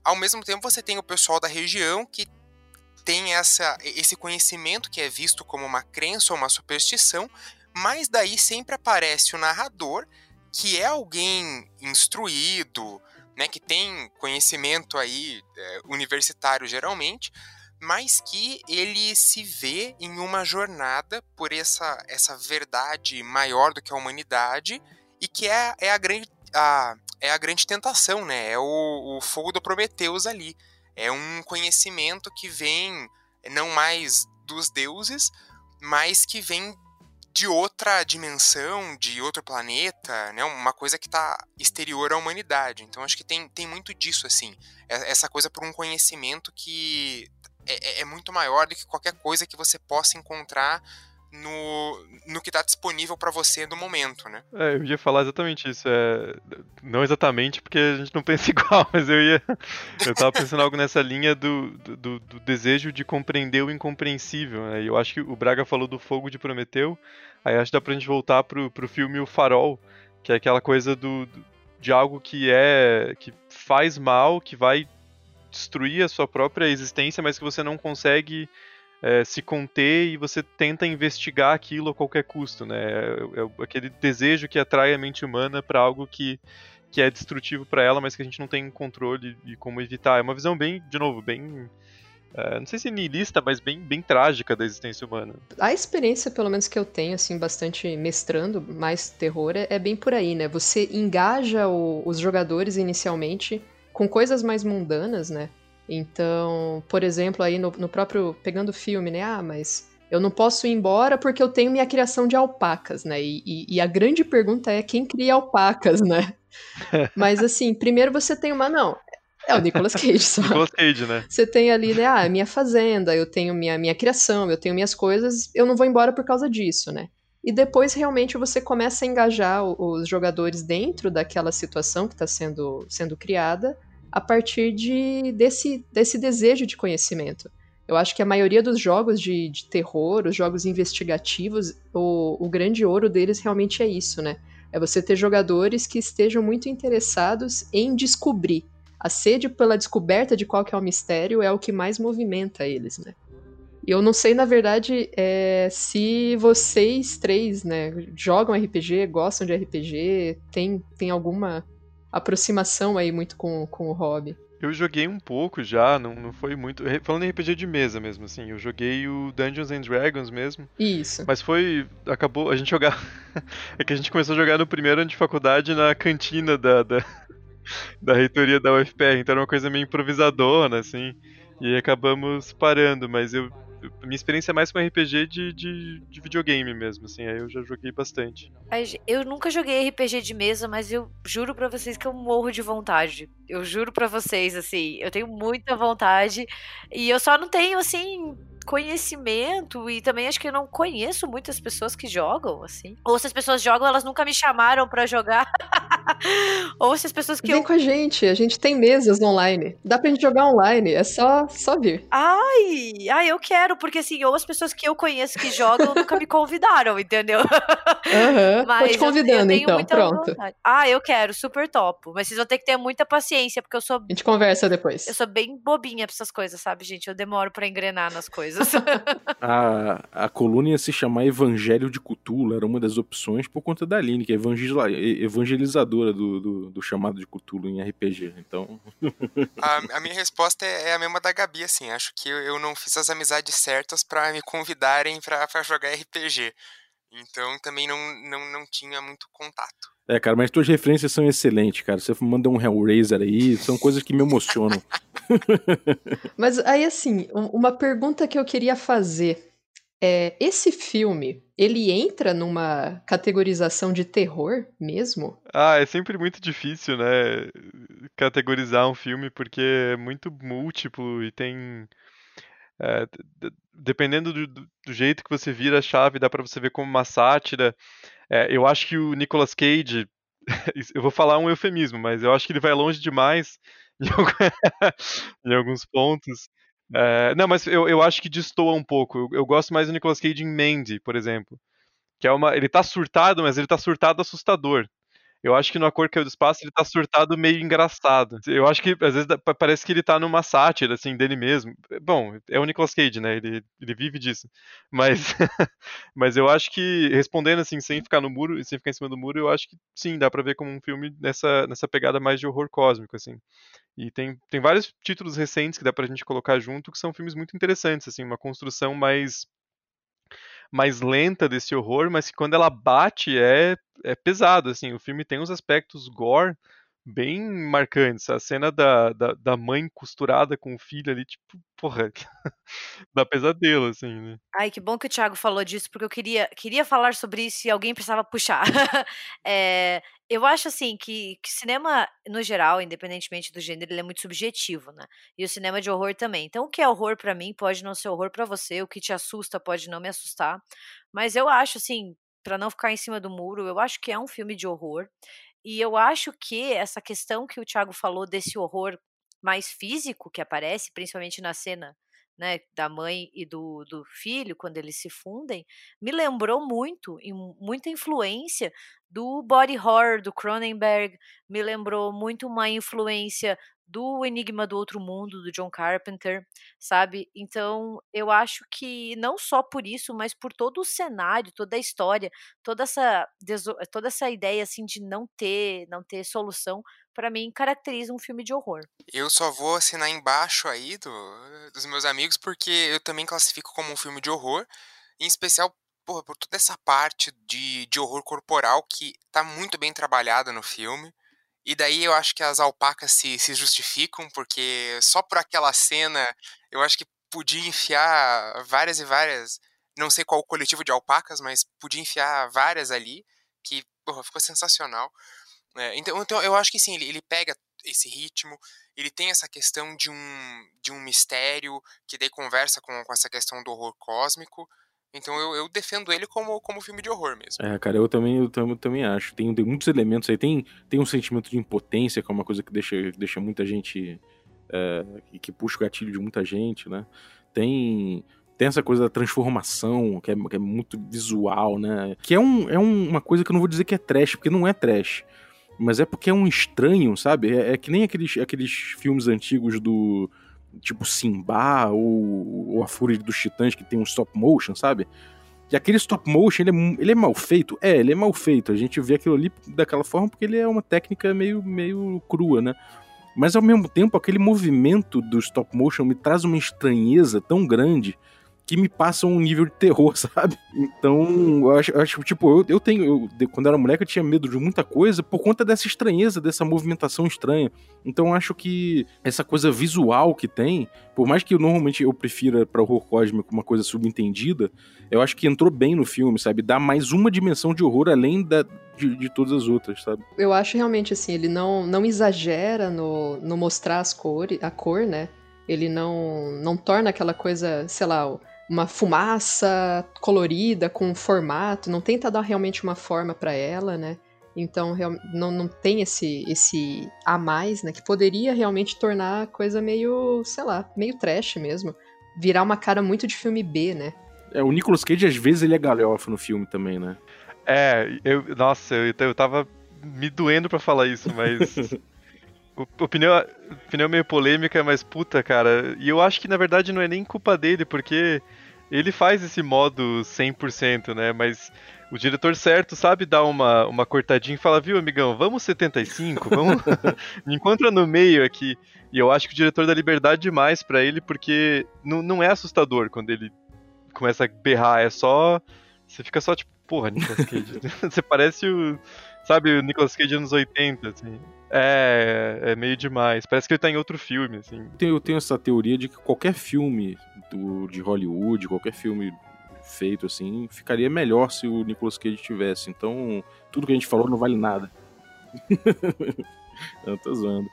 Ao mesmo tempo você tem o pessoal da região que tem essa, esse conhecimento que é visto como uma crença ou uma superstição, mas daí sempre aparece o narrador, que é alguém instruído, né, que tem conhecimento aí é, universitário geralmente, mas que ele se vê em uma jornada por essa, essa verdade maior do que a humanidade e que é, é a grande a, é a grande tentação, né? É o, o fogo do Prometeus ali. É um conhecimento que vem não mais dos deuses, mas que vem de outra dimensão, de outro planeta, né? Uma coisa que está exterior à humanidade. Então acho que tem, tem muito disso, assim. É, essa coisa por um conhecimento que é, é, é muito maior do que qualquer coisa que você possa encontrar no, no que está disponível para você no momento, né? É, eu ia falar exatamente isso. É, não exatamente porque a gente não pensa (laughs) igual, mas eu ia. Eu tava pensando algo nessa linha do, do, do desejo de compreender o incompreensível. Né? Eu acho que o Braga falou do fogo de Prometeu. Aí acho que dá pra gente voltar pro, pro filme O Farol, que é aquela coisa do, de algo que é. que faz mal, que vai destruir a sua própria existência, mas que você não consegue é, se conter e você tenta investigar aquilo a qualquer custo, né? É, é aquele desejo que atrai a mente humana para algo que, que é destrutivo para ela, mas que a gente não tem controle e como evitar. É uma visão bem, de novo, bem Uh, não sei se niilista, mas bem, bem trágica da existência humana. A experiência, pelo menos que eu tenho, assim, bastante mestrando mais terror, é, é bem por aí, né? Você engaja o, os jogadores inicialmente com coisas mais mundanas, né? Então, por exemplo, aí no, no próprio. pegando o filme, né? Ah, mas eu não posso ir embora porque eu tenho minha criação de alpacas, né? E, e, e a grande pergunta é quem cria alpacas, né? (laughs) Mas assim, primeiro você tem uma. Não, é o Nicolas (laughs) Cage só. Nicolas Cage, né? Você tem ali, né? Ah, minha fazenda, eu tenho minha, minha criação, eu tenho minhas coisas, eu não vou embora por causa disso, né? E depois realmente você começa a engajar os jogadores dentro daquela situação que está sendo, sendo criada a partir de, desse, desse desejo de conhecimento. Eu acho que a maioria dos jogos de, de terror, os jogos investigativos, o, o grande ouro deles realmente é isso, né? É você ter jogadores que estejam muito interessados em descobrir a sede pela descoberta de qual que é o mistério é o que mais movimenta eles, né? E eu não sei, na verdade, é, se vocês três, né, jogam RPG, gostam de RPG, tem, tem alguma aproximação aí muito com, com o hobby. Eu joguei um pouco já, não, não foi muito. Falando em RPG de mesa mesmo, assim, eu joguei o Dungeons and Dragons mesmo. Isso. Mas foi. Acabou. A gente jogar. (laughs) é que a gente começou a jogar no primeiro ano de faculdade na cantina da, da, (laughs) da reitoria da UFPR, então era uma coisa meio improvisadora, assim, e acabamos parando, mas eu minha experiência é mais com RPG de, de, de, videogame mesmo, assim, aí eu já joguei bastante. Eu nunca joguei RPG de mesa, mas eu juro para vocês que eu morro de vontade. Eu juro para vocês, assim, eu tenho muita vontade e eu só não tenho, assim, conhecimento e também acho que eu não conheço muitas pessoas que jogam, assim. Ou se as pessoas jogam, elas nunca me chamaram para jogar. (laughs) Ou se as pessoas que Vem eu... com a gente, a gente tem mesas online. Dá pra gente jogar online, é só, só vir. Ai, ai, eu quero, porque assim, ou as pessoas que eu conheço que jogam nunca me convidaram, entendeu? Uhum. tô te convidando eu, eu então, pronto. Vontade. Ah, eu quero, super top. Mas vocês vão ter que ter muita paciência, porque eu sou... A gente conversa depois. Eu sou bem bobinha pra essas coisas, sabe, gente? Eu demoro pra engrenar nas coisas coisas. (laughs) a, a coluna ia se chamar Evangelho de Cthulhu, era uma das opções por conta da Aline, que é evangelizadora do, do, do chamado de Cthulhu em RPG. Então. a, a, minha resposta é, é, a mesma da Gabi, assim. Acho que eu, eu não fiz as amizades certas para me convidarem para jogar RPG. Então também não, não, não tinha muito contato. É, cara, mas tuas referências são excelentes, cara. Você manda um Hellraiser aí, são coisas que me emocionam. (laughs) mas aí, assim, uma pergunta que eu queria fazer é: esse filme, ele entra numa categorização de terror mesmo? Ah, é sempre muito difícil, né? Categorizar um filme porque é muito múltiplo e tem. É, dependendo do, do, jeito que você vira a chave, dá para você ver como uma sátira. É, eu acho que o Nicolas Cage, (laughs) eu vou falar um eufemismo, mas eu acho que ele vai longe demais (laughs) em, alguns pontos. É, não, mas eu, eu acho que destoa um pouco. Eu, eu, gosto mais do Nicolas Cage em Mandy, por exemplo. Que é uma. Ele tá surtado, mas ele tá surtado assustador. Eu acho que no A Cor Caiu do Espaço ele tá surtado meio engraçado. Eu acho que às vezes parece que ele tá numa sátira, assim, dele mesmo. Bom, é o Nicolas Cage, né? Ele, ele vive disso. Mas, (laughs) mas eu acho que, respondendo assim, sem ficar no muro, sem ficar em cima do muro, eu acho que sim, dá pra ver como um filme nessa, nessa pegada mais de horror cósmico, assim. E tem, tem vários títulos recentes que dá pra gente colocar junto que são filmes muito interessantes, assim, uma construção mais mais lenta desse horror, mas que quando ela bate é, é pesado, assim, o filme tem uns aspectos gore bem marcantes. A cena da, da, da, mãe costurada com o filho ali, tipo, porra, (laughs) dá pesadelo, assim, né? Ai, que bom que o Thiago falou disso, porque eu queria, queria falar sobre isso e alguém precisava puxar. (laughs) é, eu acho, assim, que, que cinema, no geral, independentemente do gênero, ele é muito subjetivo, né? E o cinema de horror também. Então, o que é horror para mim pode não ser horror para você, o que te assusta pode não me assustar. Mas eu acho, assim, para não ficar em cima do muro, eu acho que é um filme de horror. E eu acho que essa questão que o Thiago falou desse horror mais físico que aparece, principalmente na cena né, da mãe e do, do filho, quando eles se fundem, me lembrou muito, e muita influência do body horror do Cronenberg, me lembrou muito uma influência do Enigma do Outro Mundo, do John Carpenter, sabe? Então, eu acho que não só por isso, mas por todo o cenário, toda a história, toda essa toda essa ideia assim de não ter, não ter solução, para mim caracteriza um filme de horror. Eu só vou assinar embaixo aí do, dos meus amigos porque eu também classifico como um filme de horror, em especial porra, por toda essa parte de, de horror corporal que tá muito bem trabalhada no filme. E daí eu acho que as alpacas se, se justificam, porque só por aquela cena eu acho que podia enfiar várias e várias. Não sei qual coletivo de alpacas, mas podia enfiar várias ali, que porra, ficou sensacional. É, então, então eu acho que sim, ele, ele pega esse ritmo, ele tem essa questão de um, de um mistério, que daí conversa com, com essa questão do horror cósmico. Então eu, eu, defendo ele como, como filme de horror mesmo. É, cara, eu também, eu também, eu também acho. Tem, tem, muitos elementos aí. Tem, tem um sentimento de impotência, que é uma coisa que deixa, deixa muita gente. É, que puxa o gatilho de muita gente, né? Tem. Tem essa coisa da transformação, que é, que é muito visual, né? Que é, um, é um, uma coisa que eu não vou dizer que é trash, porque não é trash. Mas é porque é um estranho, sabe? É, é que nem aqueles, aqueles filmes antigos do tipo Simba ou, ou A Fúria dos Titãs, que tem um stop motion, sabe? E aquele stop motion, ele é, ele é mal feito? É, ele é mal feito. A gente vê aquilo ali daquela forma porque ele é uma técnica meio, meio crua, né? Mas ao mesmo tempo, aquele movimento do stop motion me traz uma estranheza tão grande que me passam um nível de terror, (laughs) sabe? Então, eu acho, eu acho tipo, eu, eu tenho. Eu, quando eu era moleque, eu tinha medo de muita coisa por conta dessa estranheza, dessa movimentação estranha. Então, eu acho que essa coisa visual que tem, por mais que eu normalmente eu prefira para horror cósmico uma coisa subentendida, eu acho que entrou bem no filme, sabe? Dá mais uma dimensão de horror além da, de, de, todas as outras, sabe? Eu acho realmente assim, ele não, não exagera no, no mostrar as cores, a cor, né? Ele não, não torna aquela coisa, sei lá, uma fumaça colorida com um formato, não tenta dar realmente uma forma para ela, né? Então não, não tem esse esse a mais, né? Que poderia realmente tornar a coisa meio, sei lá, meio trash mesmo. Virar uma cara muito de filme B, né? É, o Nicolas Cage, às vezes, ele é galhofa no filme também, né? É, eu. Nossa, eu, eu tava me doendo para falar isso, mas. (laughs) opinião, opinião meio polêmica, mas puta, cara. E eu acho que na verdade não é nem culpa dele, porque ele faz esse modo 100%, né? Mas o diretor certo sabe dar uma, uma cortadinha e fala, viu, amigão, vamos 75, vamos. (laughs) (laughs) Me encontra no meio aqui. E eu acho que o diretor dá liberdade demais para ele, porque não, não é assustador quando ele começa a berrar, é só. Você fica só tipo, porra, Nicolas Cage. (laughs) Você parece o. Sabe, o Nicolas Cage anos 80, assim. É, é meio demais. Parece que ele tá em outro filme, assim. Eu tenho essa teoria de que qualquer filme do, de Hollywood, qualquer filme feito assim, ficaria melhor se o Nicolas Cage tivesse. Então, tudo que a gente falou não vale nada. (laughs) eu tô zoando.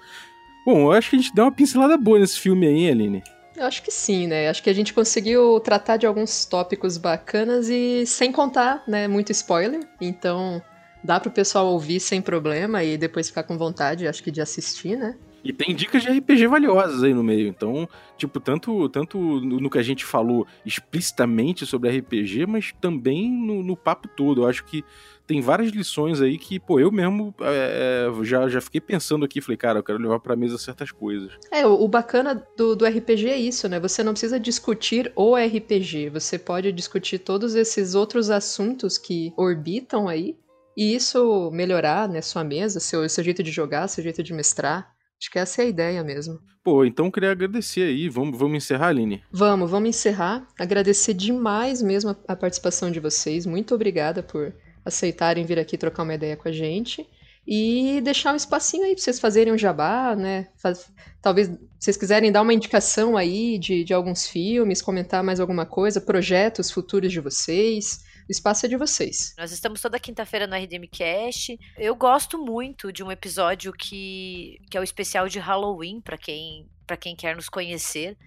Bom, eu acho que a gente deu uma pincelada boa nesse filme aí, Aline. Eu acho que sim, né? Acho que a gente conseguiu tratar de alguns tópicos bacanas e sem contar, né, muito spoiler. Então, dá pro pessoal ouvir sem problema e depois ficar com vontade, acho que de assistir, né? E tem dicas de RPG valiosas aí no meio. Então, tipo, tanto, tanto no que a gente falou explicitamente sobre RPG, mas também no, no papo todo. Eu acho que tem várias lições aí que, pô, eu mesmo é, é já, já fiquei pensando aqui, falei, cara, eu quero levar pra mesa certas coisas. É, o, o bacana do, do RPG é isso, né? Você não precisa discutir o RPG, você pode discutir todos esses outros assuntos que orbitam aí e isso melhorar, né, sua mesa, seu, seu jeito de jogar, seu jeito de mestrar. Acho que essa é a ideia mesmo. Pô, então eu queria agradecer aí. Vamos, vamos encerrar, Aline? Vamos, vamos encerrar. Agradecer demais mesmo a, a participação de vocês. Muito obrigada por aceitarem vir aqui trocar uma ideia com a gente. E deixar um espacinho aí pra vocês fazerem um jabá, né? Faz, talvez vocês quiserem dar uma indicação aí de, de alguns filmes, comentar mais alguma coisa, projetos futuros de vocês. Espaço é de vocês. Nós estamos toda quinta-feira no RDM Cast. Eu gosto muito de um episódio que, que é o especial de Halloween, para quem para quem quer nos conhecer,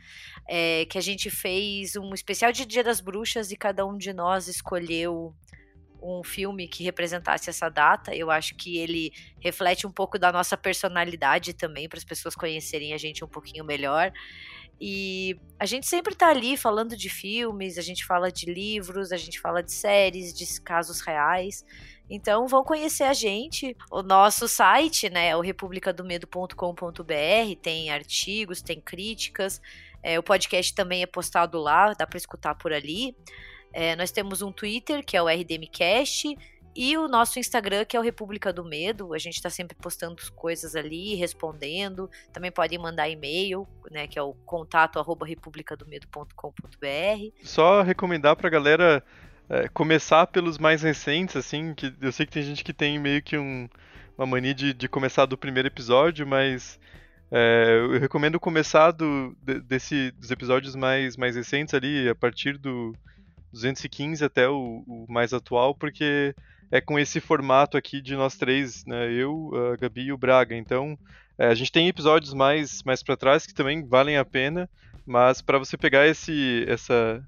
é, que a gente fez um especial de Dia das Bruxas e cada um de nós escolheu um filme que representasse essa data. Eu acho que ele reflete um pouco da nossa personalidade também, para as pessoas conhecerem a gente um pouquinho melhor. E a gente sempre tá ali falando de filmes, a gente fala de livros, a gente fala de séries, de casos reais. Então vão conhecer a gente. O nosso site, né, o republicadomedo.com.br, tem artigos, tem críticas. É, o podcast também é postado lá, dá para escutar por ali. É, nós temos um Twitter, que é o RDMcast, e o nosso Instagram, que é o República do Medo. A gente está sempre postando coisas ali, respondendo. Também podem mandar e-mail, né? Que é o contato arroba republicadomedo.com.br. Só recomendar pra galera é, começar pelos mais recentes, assim, que eu sei que tem gente que tem meio que um, uma mania de, de começar do primeiro episódio, mas é, eu recomendo começar do, desse, dos episódios mais, mais recentes ali, a partir do 215 até o, o mais atual, porque é com esse formato aqui de nós três, né? Eu, a Gabi e o Braga. Então, é, a gente tem episódios mais, mais para trás que também valem a pena, mas para você pegar esse, essa,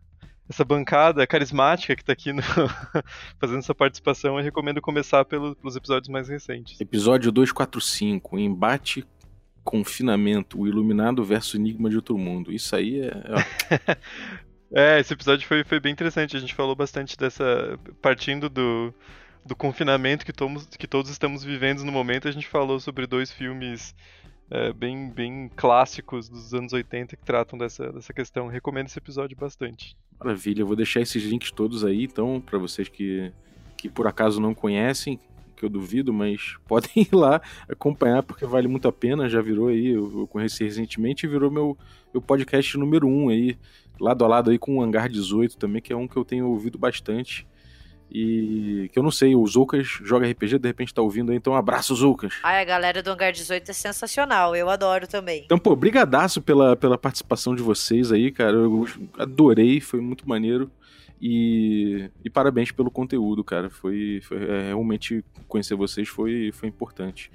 essa bancada carismática que está aqui no... (laughs) fazendo essa participação, eu recomendo começar pelo, pelos episódios mais recentes. Episódio 245, Embate, Confinamento, o Iluminado versus Enigma de Outro Mundo. Isso aí é... (laughs) é, esse episódio foi, foi bem interessante, a gente falou bastante dessa... partindo do do confinamento que, tomos, que todos estamos vivendo no momento, a gente falou sobre dois filmes é, bem, bem clássicos dos anos 80 que tratam dessa, dessa questão. Recomendo esse episódio bastante. Maravilha, eu vou deixar esses links todos aí, então, para vocês que, que por acaso não conhecem, que eu duvido, mas (laughs) podem ir lá acompanhar porque vale muito a pena. Já virou aí, eu, eu conheci recentemente e virou meu, meu podcast número um aí, lado a lado aí com o Hangar 18 também, que é um que eu tenho ouvido bastante. E que eu não sei, o Zulcas joga RPG, de repente tá ouvindo aí, então um abraço, Zulcas. Ai, a galera do Hangar 18 é sensacional, eu adoro também. Então, pô, brigadaço pela, pela participação de vocês aí, cara, eu adorei, foi muito maneiro. E, e parabéns pelo conteúdo, cara. Foi, foi é, realmente conhecer vocês foi, foi importante.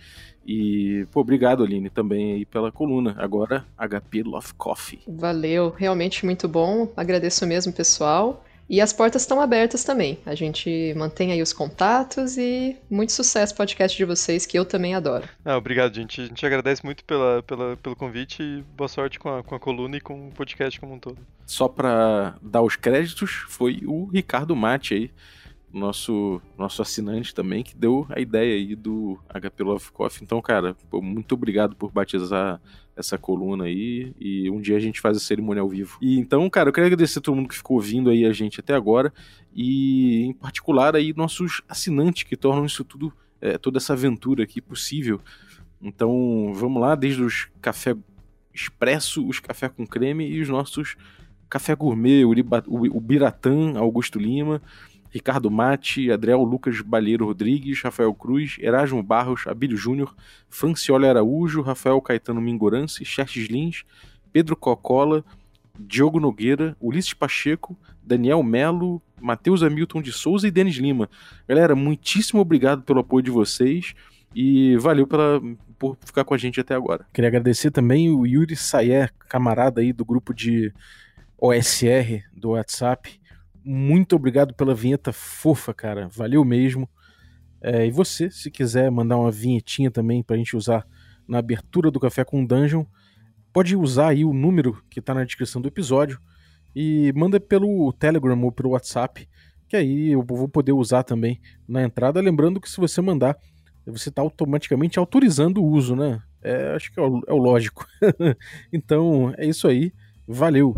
E, pô, obrigado, Aline, também aí pela coluna. Agora, HP Love Coffee. Valeu, realmente muito bom. Agradeço mesmo, pessoal. E as portas estão abertas também. A gente mantém aí os contatos e muito sucesso podcast de vocês, que eu também adoro. Ah, obrigado, gente. A gente agradece muito pela, pela, pelo convite e boa sorte com a, com a coluna e com o podcast como um todo. Só para dar os créditos, foi o Ricardo Mate aí, nosso, nosso assinante também, que deu a ideia aí do HP Love Coffee. Então, cara, muito obrigado por batizar essa coluna aí e um dia a gente faz a cerimônia ao vivo. E então, cara, eu quero agradecer a todo mundo que ficou ouvindo aí a gente até agora e em particular aí nossos assinantes que tornam isso tudo, é, toda essa aventura aqui possível. Então, vamos lá, desde os café expresso, os café com creme e os nossos café gourmet, o Biratã, Augusto Lima, Ricardo Mate, Adriel Lucas Balheiro Rodrigues, Rafael Cruz, Erasmo Barros, Abílio Júnior, Franciola Araújo, Rafael Caetano Mingorance, Xerxes Lins, Pedro Cocola, Diogo Nogueira, Ulisses Pacheco, Daniel Melo, Matheus Hamilton de Souza e Denis Lima. Galera, muitíssimo obrigado pelo apoio de vocês e valeu pela, por ficar com a gente até agora. Queria agradecer também o Yuri Sayer, camarada aí do grupo de OSR do WhatsApp, muito obrigado pela vinheta fofa, cara. Valeu mesmo. É, e você, se quiser mandar uma vinhetinha também pra gente usar na abertura do Café com Dungeon, pode usar aí o número que tá na descrição do episódio e manda pelo Telegram ou pelo WhatsApp, que aí eu vou poder usar também na entrada. Lembrando que se você mandar, você está automaticamente autorizando o uso, né? É, acho que é o, é o lógico. (laughs) então é isso aí. Valeu!